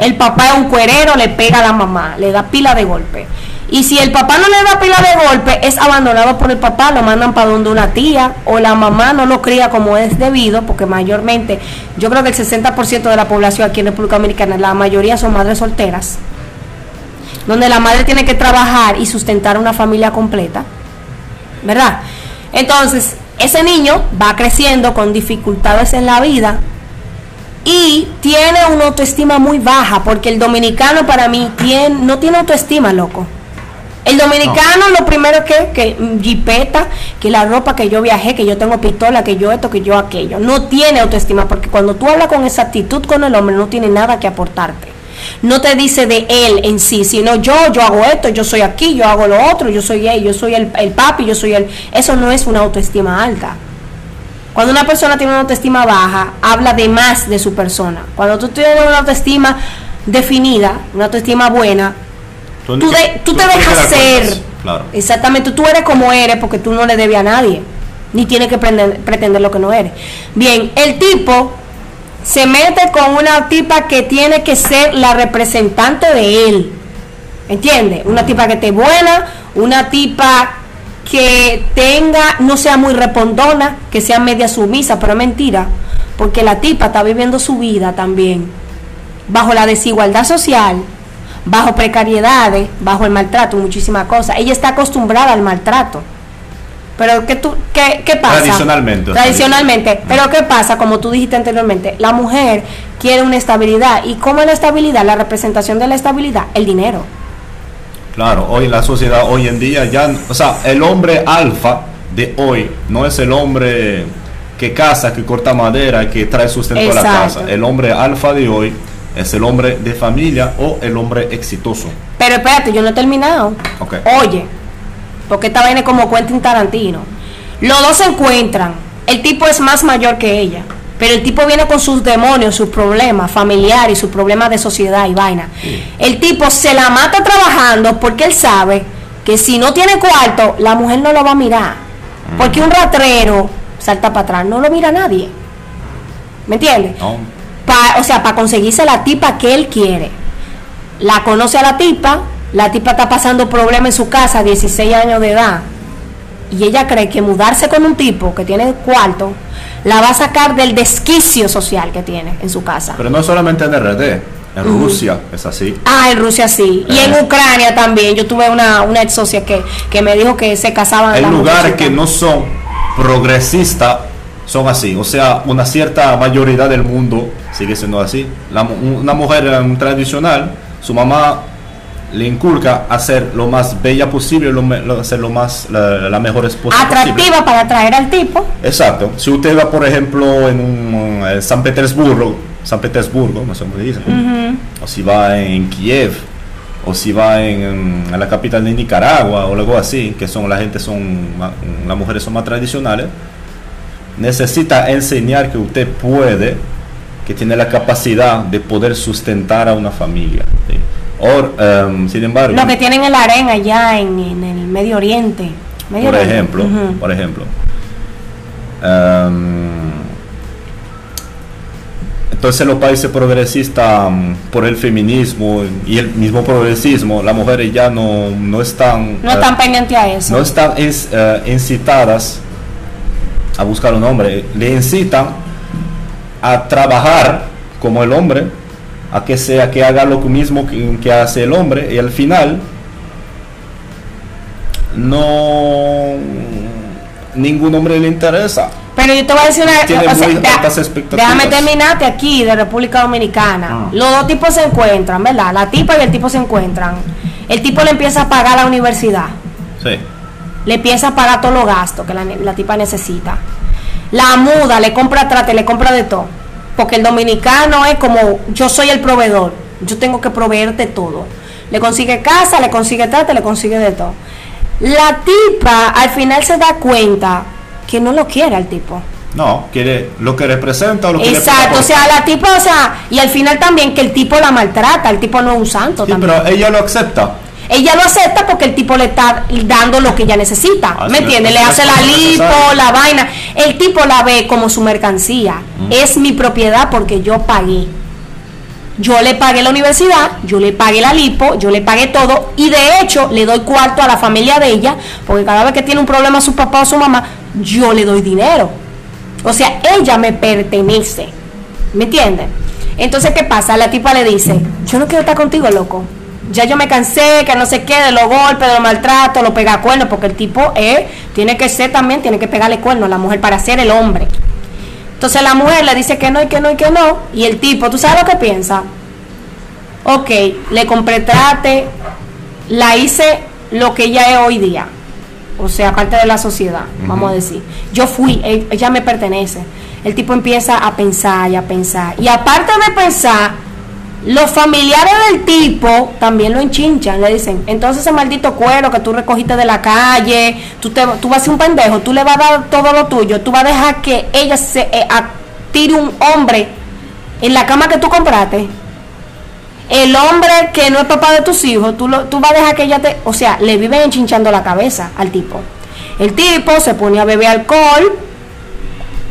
El papá es un cuerero, le pega a la mamá, le da pila de golpe. Y si el papá no le da pila de golpe, es abandonado por el papá, lo mandan para donde una tía, o la mamá no lo cría como es debido, porque mayormente, yo creo que el 60% de la población aquí en República Dominicana, la mayoría son madres solteras, donde la madre tiene que trabajar y sustentar una familia completa, ¿verdad? Entonces, ese niño va creciendo con dificultades en la vida, y tiene una autoestima muy baja, porque el dominicano para mí tiene, no tiene autoestima, loco. El dominicano lo primero que, que jipeta, que la ropa que yo viajé, que yo tengo pistola, que yo esto, que yo aquello. No tiene autoestima, porque cuando tú hablas con esa actitud con el hombre, no tiene nada que aportarte. No te dice de él en sí, sino yo, yo hago esto, yo soy aquí, yo hago lo otro, yo soy él, yo soy el, el papi, yo soy el... Eso no es una autoestima alta. Cuando una persona tiene una autoestima baja, habla de más de su persona. Cuando tú tienes una autoestima definida, una autoestima buena, tú, de- tú te dejas ser. Claro. Exactamente, tú eres como eres porque tú no le debes a nadie, ni tienes que pretender, pretender lo que no eres. Bien, el tipo se mete con una tipa que tiene que ser la representante de él. ¿Entiendes? Una tipa que esté buena, una tipa que tenga, no sea muy respondona, que sea media sumisa, pero es mentira, porque la tipa está viviendo su vida también bajo la desigualdad social, bajo precariedades, bajo el maltrato, muchísimas cosas. Ella está acostumbrada al maltrato. Pero ¿qué, tú, qué, qué pasa? Tradicionalmente. Tradicionalmente. Pero ¿qué pasa? Como tú dijiste anteriormente, la mujer quiere una estabilidad. ¿Y cómo es la estabilidad? La representación de la estabilidad, el dinero. Claro, hoy en la sociedad, hoy en día ya, o sea, el hombre alfa de hoy no es el hombre que caza, que corta madera, que trae sustento a la casa. El hombre alfa de hoy es el hombre de familia o el hombre exitoso. Pero espérate, yo no he terminado. Ok. Oye, porque esta vaina es como Quentin Tarantino. Los dos se encuentran. El tipo es más mayor que ella. Pero el tipo viene con sus demonios, sus problemas familiares, sus problemas de sociedad y vaina. El tipo se la mata trabajando porque él sabe que si no tiene cuarto, la mujer no lo va a mirar. Porque un ratrero salta para atrás, no lo mira nadie. ¿Me entiendes? ¿no? Pa- o sea, para conseguirse la tipa que él quiere. La conoce a la tipa, la tipa está pasando problemas en su casa, 16 años de edad, y ella cree que mudarse con un tipo que tiene cuarto la va a sacar del desquicio social que tiene en su casa. Pero no solamente en RD, en Rusia es así. Ah, en Rusia sí. Y en Eh. Ucrania también. Yo tuve una, una ex socia que, que me dijo que se casaban. Las lugares que no son progresistas, son así. O sea, una cierta mayoría del mundo sigue siendo así. La una mujer eh, tradicional, su mamá le inculca hacer lo más bella posible, lo, lo- hacer lo más, la, la mejor esposa posible. Atractiva para atraer al tipo. Exacto. Si usted va, por ejemplo, en un, eh, San Petersburgo, San Petersburgo, no sé cómo se dice, o si va en Kiev, o si va en, en la capital de Nicaragua o algo así, que son la gente son, las mujeres son más tradicionales, necesita enseñar que usted puede que tiene la capacidad de poder sustentar a una familia. ¿sí? Or, em, sin embargo, Lo que tienen el harén allá en, en el Medio Oriente. Medio por Oriente. ejemplo, por ejemplo, em, entonces los países progresistas mm, por el feminismo y el mismo progresismo, las mujeres ya no, no están No eh, están pendientes a eso. no están eh, incitadas a buscar un hombre, le incitan a trabajar como el hombre, a que sea que haga lo mismo que, que hace el hombre y al final no ningún hombre le interesa. Pero yo te voy a decir una Tiene o sea, muy deja- altas expectativas. Déjame terminarte aquí de República Dominicana. Ah. Los dos tipos se encuentran, ¿verdad? La tipa y el tipo se encuentran. El tipo le empieza a pagar la universidad. Sí. Le empieza a pagar todos los gastos que la, la tipa necesita. La muda, le compra trate, le compra de todo. Porque el dominicano es como, yo soy el proveedor. Yo tengo que proveerte todo. Le consigue casa, le consigue trate, le consigue de todo. La tipa al final se da cuenta que no lo quiere al tipo. No, quiere lo que representa o lo que Exacto, o sea, la tipa, o sea, y al final también que el tipo la maltrata, el tipo no es un santo Sí, también. pero ella lo acepta. Ella lo acepta porque el tipo le está dando lo que ella necesita, ¿me es, entiendes? Le hace la lipo, necesario. la vaina. El tipo la ve como su mercancía. Es mi propiedad porque yo pagué. Yo le pagué la universidad, yo le pagué la lipo, yo le pagué todo y de hecho le doy cuarto a la familia de ella porque cada vez que tiene un problema su papá o su mamá, yo le doy dinero. O sea, ella me pertenece. ¿Me entiendes? Entonces, ¿qué pasa? La tipa le dice, yo no quiero estar contigo, loco. Ya yo me cansé, que no sé qué, de los golpes, de los maltratos, los pega cuernos, porque el tipo eh, tiene que ser también, tiene que pegarle cuernos a la mujer para ser el hombre. Entonces la mujer le dice que no y que no y que no. Y el tipo, ¿tú sabes lo que piensa? Ok, le compré trate, la hice lo que ella es hoy día. O sea, parte de la sociedad, vamos a decir. Yo fui, e- ella me pertenece. El tipo empieza a pensar y a pensar. Y aparte de pensar, los familiares del tipo también lo enchinchan, le dicen, entonces ese maldito cuero que tú recogiste de la calle, tú, te, tú vas a ser un pendejo, tú le vas a dar todo lo tuyo, tú vas a dejar que ella se eh, tire un hombre en la cama que tú compraste. El hombre que no es papá de tus hijos, tú, lo, tú vas a dejar que ella te... O sea, le viven enchinchando la cabeza al tipo. El tipo se pone a beber alcohol,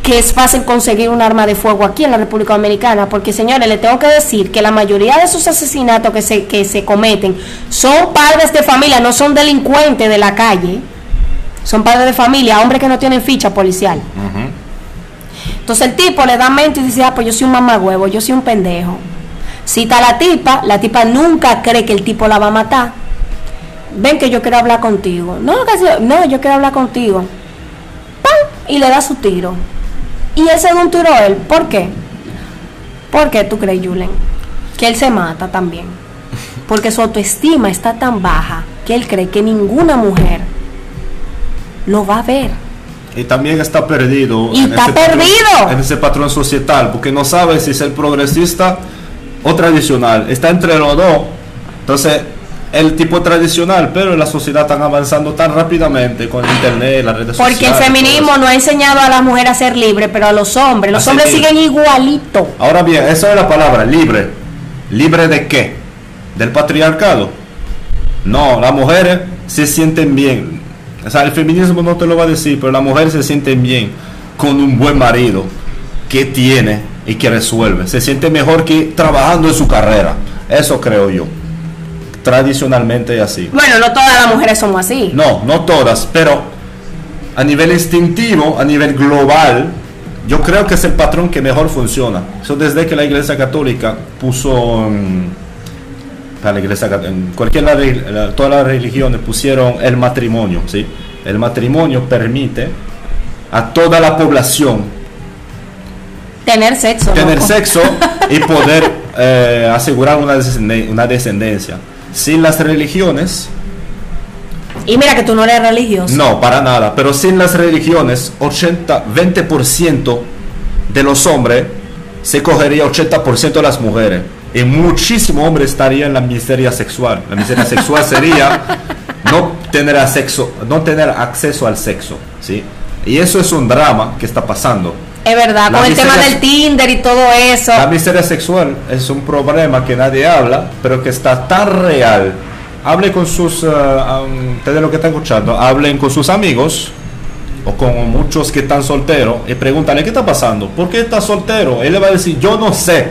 que es fácil conseguir un arma de fuego aquí en la República Dominicana, porque señores, le tengo que decir que la mayoría de esos asesinatos que se, que se cometen son padres de familia, no son delincuentes de la calle, son padres de familia, hombres que no tienen ficha policial. Entonces el tipo le da mente y dice, ah, pues yo soy un mamagüevo, yo soy un pendejo. Cita a la tipa, la tipa nunca cree que el tipo la va a matar. Ven que yo quiero hablar contigo. No, no, yo quiero hablar contigo. ¡Pam! Y le da su tiro. Y es a él. ¿Por qué? ¿Por qué tú crees, Julen? Que él se mata también. Porque su autoestima está tan baja que él cree que ninguna mujer lo va a ver. Y también está perdido. Y está ese patrón- perdido. en ese patrón societal, porque no sabe si es el progresista o tradicional. Está entre los dos. Entonces, el tipo tradicional, pero la sociedad están avanzando tan rápidamente con el internet, las redes sociales. Porque el feminismo no ha enseñado a las mujeres a ser libres, pero a los hombres, los Así hombres es. siguen igualito. Ahora bien, esa es la palabra, libre. ¿Libre de qué? ¿Del patriarcado? No, las mujeres se sienten bien. O sea, el feminismo no te lo va a decir, pero las mujeres se sienten bien con un buen marido que tiene y que resuelve. Se siente mejor que trabajando en su carrera. Eso creo yo. Tradicionalmente es así. Bueno, no todas las mujeres somos así. No, no todas, pero a nivel instintivo, a nivel global, yo creo que es el patrón que mejor funciona. Eso desde que la Iglesia Católica puso mm, para la Iglesia en cualquier la todas las religiones pusieron el matrimonio, ¿sí? El matrimonio permite a toda la población Tener sexo. tener loco. sexo y poder [laughs] eh, asegurar una descendencia. Sin las religiones, Y mira que tú no eres religioso. No, para nada. Pero sin las religiones, 80, 20% de los hombres se cogería 80% de las mujeres. Y muchísimo hombre estaría en la miseria sexual. La miseria [laughs] sexual sería no tener, sexo, no tener acceso al sexo. ¿sí? Y eso es un drama que está pasando. Es verdad, La con el tema del Tinder y todo eso. La miseria sexual es un problema que nadie habla, pero que está tan real. Hable con sus, um, ustedes lo que están escuchando, hablen con sus amigos o con muchos que están solteros y pregúntale, ¿qué está pasando? ¿Por qué estás soltero? Él le va a decir, yo no sé,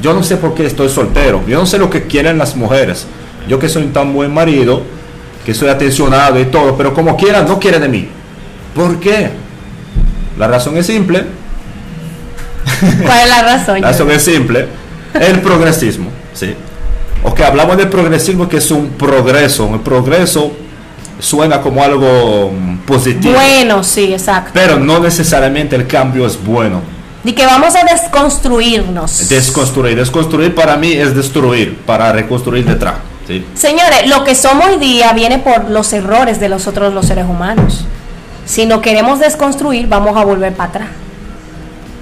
yo no sé por qué estoy soltero, yo no sé lo que quieren las mujeres. Yo que soy un tan buen marido, que soy atencionado y todo, pero como quieran, no quieren de mí. ¿Por qué? La razón es simple, [laughs] ¿Cuál es la razón? la razón es simple. El progresismo, ¿sí? Ok, hablamos del progresismo que es un progreso. El progreso suena como algo mm, positivo. Bueno, sí, exacto. Pero no necesariamente el cambio es bueno. Y que vamos a desconstruirnos. Desconstruir. Desconstruir para mí es destruir, para reconstruir detrás. ¿sí? Señores, lo que somos hoy día viene por los errores de los otros los seres humanos. Si no queremos desconstruir, vamos a volver para atrás.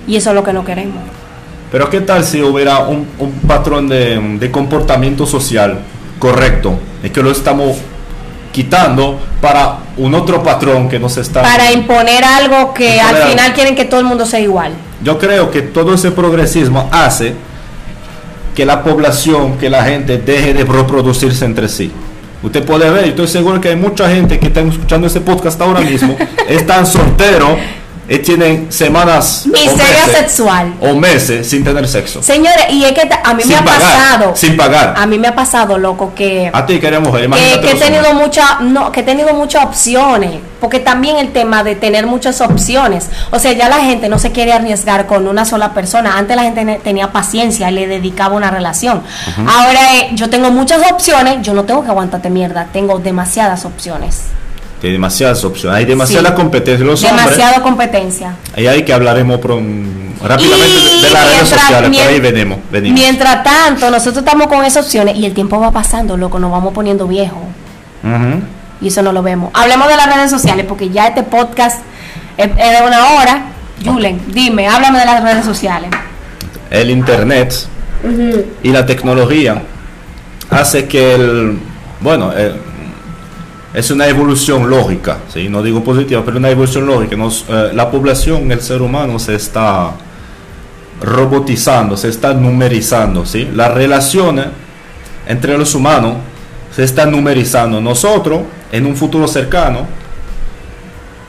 Y eso es lo que no queremos. Pero ¿qué tal si hubiera un, un patrón de, de comportamiento social correcto y que lo estamos quitando para un otro patrón que nos está... Para imponer algo que Imponer al algo. final quieren que todo el mundo sea igual. Yo creo que todo ese progresismo hace que la población, que la gente deje de reproducirse entre sí. Usted puede ver, y estoy seguro que hay mucha gente que está escuchando este podcast ahora mismo, [laughs] están solteros y tienen semanas o Miseria meses, sexual. o meses sin tener sexo. Señores, y es que a mí Sin me ha pagar, pasado. sin pagar. A mí me ha pasado, loco, que. A ti mujer, que, que he tenido hombres. mucha no que he tenido muchas opciones porque también el tema de tener muchas opciones o sea ya la gente no se quiere arriesgar con una sola persona antes la gente tenía paciencia y le dedicaba una relación ahora eh, yo tengo muchas opciones yo no tengo que aguantarte mierda tengo demasiadas opciones Hay demasiadas opciones, hay demasiada Sí. competencia. Los hombres, competencia y ahí que hablaremos pron- rápidamente Y de, de las redes sociales, por ahí venimos. venimos. mientras tanto nosotros estamos con esas opciones y el tiempo va pasando loco nos vamos poniendo viejos y eso no lo vemos. Hablemos de las redes sociales porque ya este podcast es, de una hora. Julen, dime, háblame de las redes sociales. el internet y la tecnología hace que el bueno eh, es una evolución lógica ¿sí? no digo positiva pero una evolución lógica Nos, eh, la población el ser humano se está robotizando se está numerizando ¿sí? las relaciones entre los humanos se están numerizando nosotros en un futuro cercano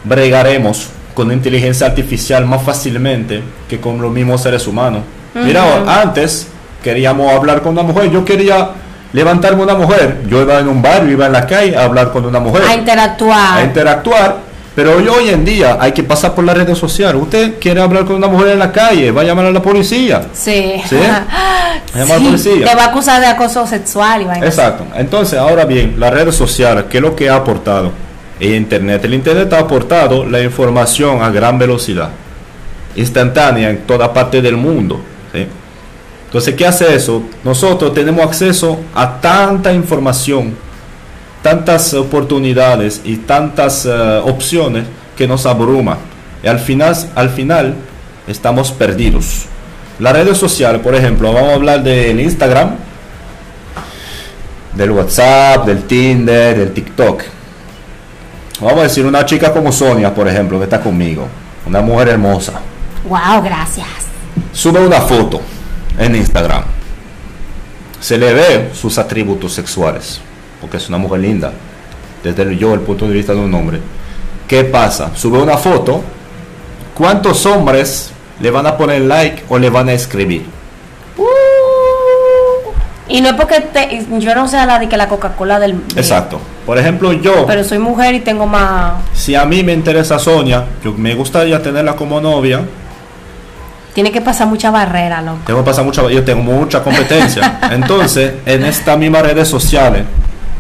bregaremos con inteligencia artificial más fácilmente que con los mismos seres humanos. Mira, Ujú. antes queríamos hablar con una mujer, yo quería levantarme una mujer, yo iba en un barrio, iba en la calle a hablar con una mujer, A interactuar. a interactuar, pero hoy, hoy en día hay que pasar por las redes sociales. Usted quiere hablar con una mujer en la calle, va a llamar a la policía. sí. ¿Sí? [laughs] A la Sí, policía. Te va a acusar de acoso sexual. Exacto. Entonces, ahora bien, las redes sociales, ¿qué es lo que ha aportado? El Internet. El Internet ha aportado la información a gran velocidad, instantánea en toda parte del mundo. Entonces, ¿qué hace eso? Nosotros tenemos acceso a tanta información, tantas oportunidades y tantas eh, opciones que nos abruma. Y al final, al final estamos perdidos. Las redes sociales, por ejemplo, vamos a hablar del Instagram, del WhatsApp, del Tinder, del TikTok. Vamos a decir una chica como Sonia, por ejemplo, que está conmigo, una mujer hermosa, Wow, gracias. sube una foto en Instagram. Se le ve sus atributos sexuales, porque es una mujer linda, desde el- yo, el punto de vista de un hombre. ¿Qué pasa? Sube una foto, ¿cuántos hombres le van a poner like o le van a escribir? Y no es porque te- yo no sea la de que la Coca-Cola del. de- Exacto. Por ejemplo, yo, Pero soy mujer y tengo más. si a mí me interesa Sonia, yo me gustaría tenerla como novia, Tiene que pasar mucha barrera, loco. tengo que pasar mucha, yo tengo mucha competencia. [laughs] Entonces, en esta misma redes sociales,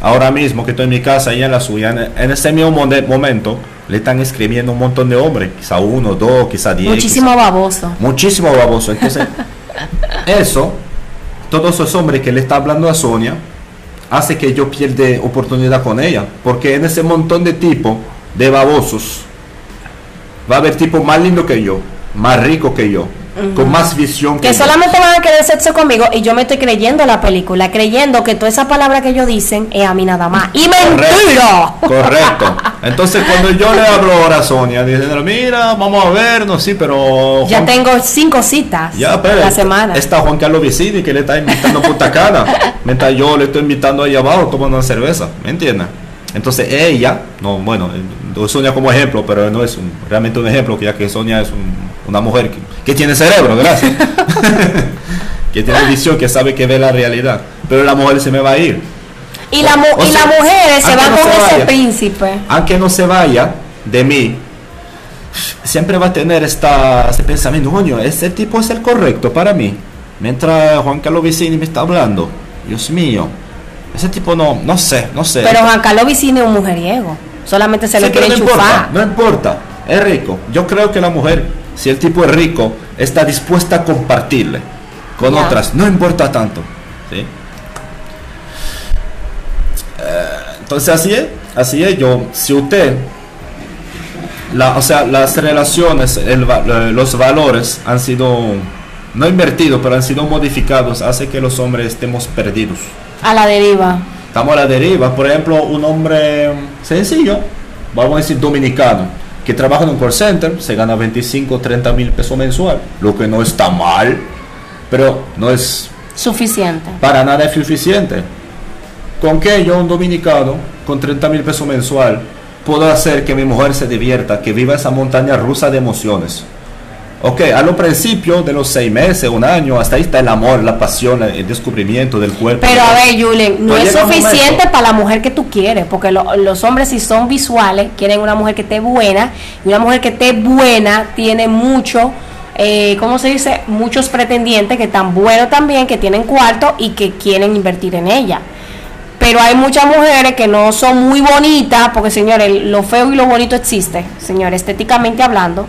ahora mismo que estoy en mi casa y en la suya, en, ese mismo momento, le están escribiendo un montón de hombres, quizá uno, dos, quizá diez. Muchísimo baboso. quizá- muchísimo baboso. Entonces, [laughs] eso, todos esos hombres que le está hablando a Sonia, hace que yo pierda oportunidad con ella. Porque en ese montón de tipos de babosos, va a haber tipos más lindos que yo, más ricos que yo, con más visión Que solamente van a querer sexo conmigo y yo me estoy creyendo la película, creyendo que toda esa palabra que ellos dicen es a mí nada más. ¡Y mentira! Correcto, correcto. Entonces cuando yo le hablo ahora a Sonia, diciendo, mira, vamos a vernos, sí, pero... Ya tengo cinco citas Ya, pero la semana. está Juan Carlos Vicini que le está invitando a Punta Cana, mientras yo le estoy invitando ahí abajo tomando una cerveza, ¿me entiendes? Entonces ella, no, bueno, eh, Sonia como ejemplo, pero no es un- realmente un ejemplo, ya que Sonia es un- una mujer que, que tiene cerebro, gracias, [laughs] que tiene visión, que sabe que ve la realidad, pero la mujer se me va a ir. Y, la, mu- O y las mujeres se van no con se ese príncipe. aunque no se vaya de mí, siempre va a tener esta, ese pensamiento, coño, ese tipo es el correcto para mí. Mientras Juan Carlos Vicini me está hablando, Dios mío, ese tipo no, no sé, no sé. Pero Juan Carlos Vicini es un mujeriego. Solamente se Sí, pero quiere no importa, enchufar. no importa, es rico. Yo creo que la mujer, si el tipo es rico, está dispuesta a compartirle con otras, no importa tanto. ¿sí? Eh, entonces así es, así es. Yo, si usted, la, o sea, las relaciones, el eh, los valores han sido no invertidos, pero han sido modificados, hace que los hombres estemos perdidos. A la deriva. Estamos a la deriva. Por ejemplo, un hombre sencillo, vamos a decir dominicano, que trabaja en un call center, se gana 25, 30 mil pesos mensual, lo que no está mal, pero no es Suficiente. para nada suficiente. ¿Con qué yo, un dominicano, con 30 mil pesos mensual, puedo hacer que mi mujer se divierta, que viva esa montaña rusa de emociones? Ok, a lo principio de los seis meses, un año, hasta ahí está el amor, la pasión, el descubrimiento del cuerpo. Pero a ver, Julen, no es suficiente para la mujer que tú quieres, porque lo- los hombres si son visuales, quieren una mujer que esté buena, y una mujer que esté buena tiene mucho, eh, ¿cómo se dice? Muchos pretendientes que están buenos también, que tienen cuarto y que quieren invertir en ella. Pero hay muchas mujeres que no son muy bonitas, porque señores, lo feo y lo bonito existe, señores, estéticamente hablando.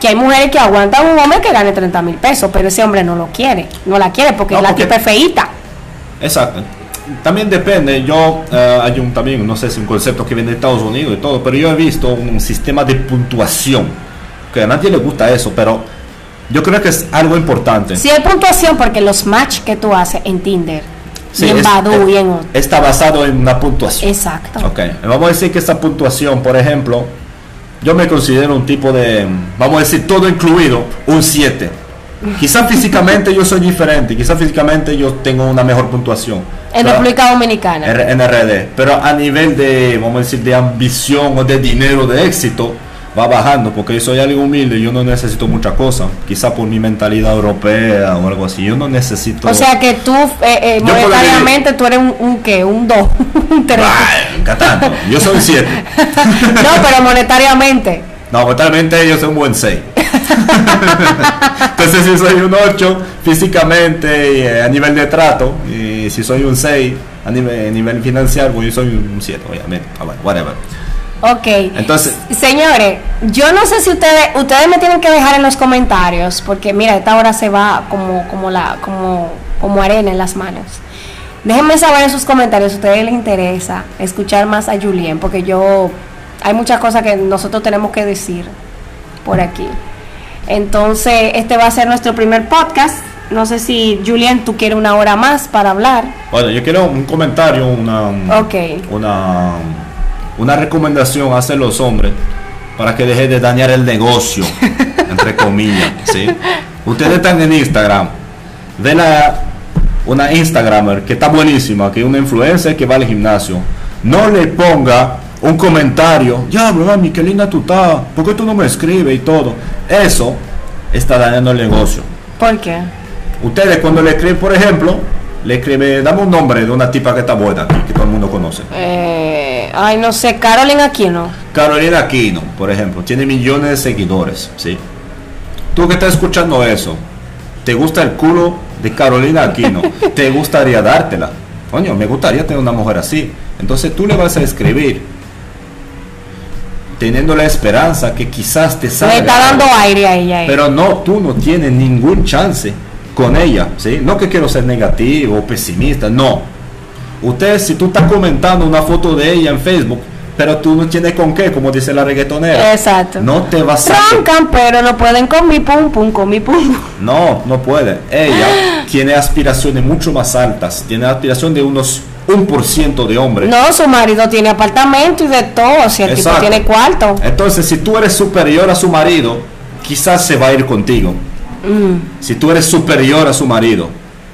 Que hay mujeres que aguantan un hombre que gane 30 mil pesos, pero ese hombre no lo quiere, no la quiere porque No, la porque- tipa es feíta. Exacto. También depende, yo eh, hay un también, no sé si un concepto que viene de Estados Unidos y todo, pero yo he visto un sistema de puntuación, que a nadie le gusta eso, pero yo creo que es algo importante. Si hay puntuación, porque los match que tú haces en Tinder, Sí, y en es- Badoo y en otro. Está basado en una puntuación. Exacto. Ok, vamos a decir que esta puntuación, por ejemplo, yo me considero un tipo de, vamos a decir, todo incluido, un 7. Quizás físicamente yo soy diferente, quizás físicamente yo tengo una mejor puntuación. En Pero- República Dominicana. R- NRD, pero a nivel de, vamos a decir, de ambición o de dinero, de éxito, va bajando, porque yo soy alguien humilde, yo no necesito muchas cosas, quizá por mi mentalidad europea o algo así, yo no necesito... o sea que tú, eh, eh, monetariamente, tú eres un, un qué, un 2, [laughs] un 3. Ay, catando, yo soy 7. [laughs] no, pero monetariamente. No, totalmente yo soy un buen 6. [laughs] Entonces si soy un 8 físicamente eh, a nivel de trato, y si soy un 6 a nivel, a nivel financiero, pues yo soy un 7, obviamente. Ah, bueno, whatever. Ok. Entonces, Señores, yo no sé si ustedes, ustedes me tienen que dejar en los comentarios, porque mira, esta hora se va como, como la, como, como arena en las manos. Déjenme saber en sus comentarios si a ustedes les interesa escuchar más a Julien, porque yo hay muchas cosas que nosotros tenemos que decir por aquí. Entonces, este va a ser nuestro primer podcast. No sé si Julien, tú quieres una hora más para hablar. Bueno, yo quiero un comentario, una, Ok. una, una recomendación hacia los hombres para que deje de dañar el negocio, [laughs] entre comillas, ¿sí? Ustedes están en Instagram, ven a una Instagramer que está buenísima, que es una influencer que va al gimnasio, no le ponga un comentario, ya, bro, mami, qué linda tú estás, ¿por qué tú no me escribes y todo? Eso está dañando el negocio. ¿Por qué? Ustedes cuando le escriben, por ejemplo, le escribe, dame un nombre de una tipa que está buena, aquí, que todo el mundo conoce. Eh, ay, no sé, Carolyn Aquino. Carolina Aquino, por ejemplo, tiene millones de seguidores, ¿sí? Tú que estás escuchando eso, ¿te gusta el culo de Carolina Aquino? [laughs] ¿Te gustaría dártela? Coño, me gustaría tener una mujer así. Entonces tú le vas a escribir teniendo la esperanza que quizás te salga. Le está dando aire a ella. ahí. Pero no, tú no tienes ningún chance con ella, ¿sí? No que quiero ser negativo o pesimista, no. Usted, si tú estás comentando una foto de ella en Facebook, pero tú no tienes con qué, como dice la reggaetonera. Exacto. No te vas a... Roncan, pero no pueden con mi pum pum, con mi pum. No, no puede. Ella [gasps] tiene aspiraciones mucho más altas. Tiene aspiración de unos 1% de hombres. No, su marido tiene apartamento y de todo, si el tipo tiene cuarto. Entonces, si tú eres superior a su marido, quizás se va a ir contigo. Mm, Si tú eres superior a su marido,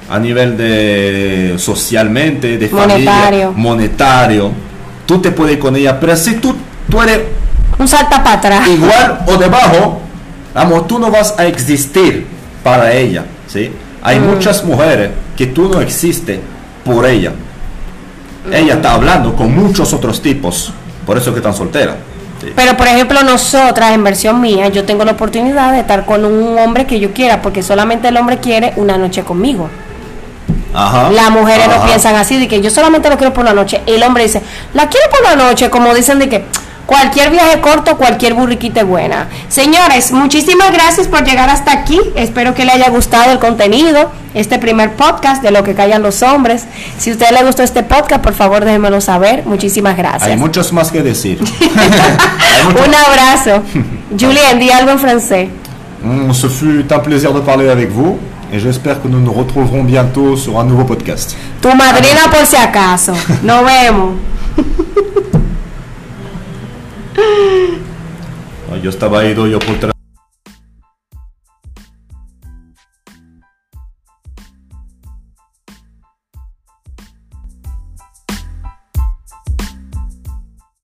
a nivel de socialmente, de familia, Monetario. Tú te puedes ir con ella. Pero si tú, tú eres un salta para atrás. igual [laughs] o debajo, vamos, tú no vas a existir para ella, ¿sí? Hay Mm. muchas mujeres que tú no existes por ella. Ella está hablando con muchos otros tipos, por eso que están solteras. ¿sí? Pero por ejemplo, nosotras, en versión mía, yo tengo la oportunidad de estar con un hombre que yo quiera, porque solamente el hombre quiere una noche conmigo. Ajá. Las mujeres no Ajá. piensan así, de que yo solamente lo quiero por la noche. El hombre dice, la quiero por la noche, como dicen de que cualquier viaje corto, cualquier burriquita es buena. Señores, muchísimas gracias por llegar hasta aquí. Espero que le haya gustado el contenido, este primer podcast de lo que callan los hombres. Si a usted le gustó este podcast, por favor déjenmelo saber. Muchísimas gracias. Hay muchos más que decir. [laughs] Un abrazo. [laughs] Julien, di algo en francés. Mm, Ce fut un plaisir de parler avec vous et j'espère que nous nous retrouverons bientôt sur un nouveau podcast. Tu madrina por si acaso. Nos vemos. Yo estaba ido yo por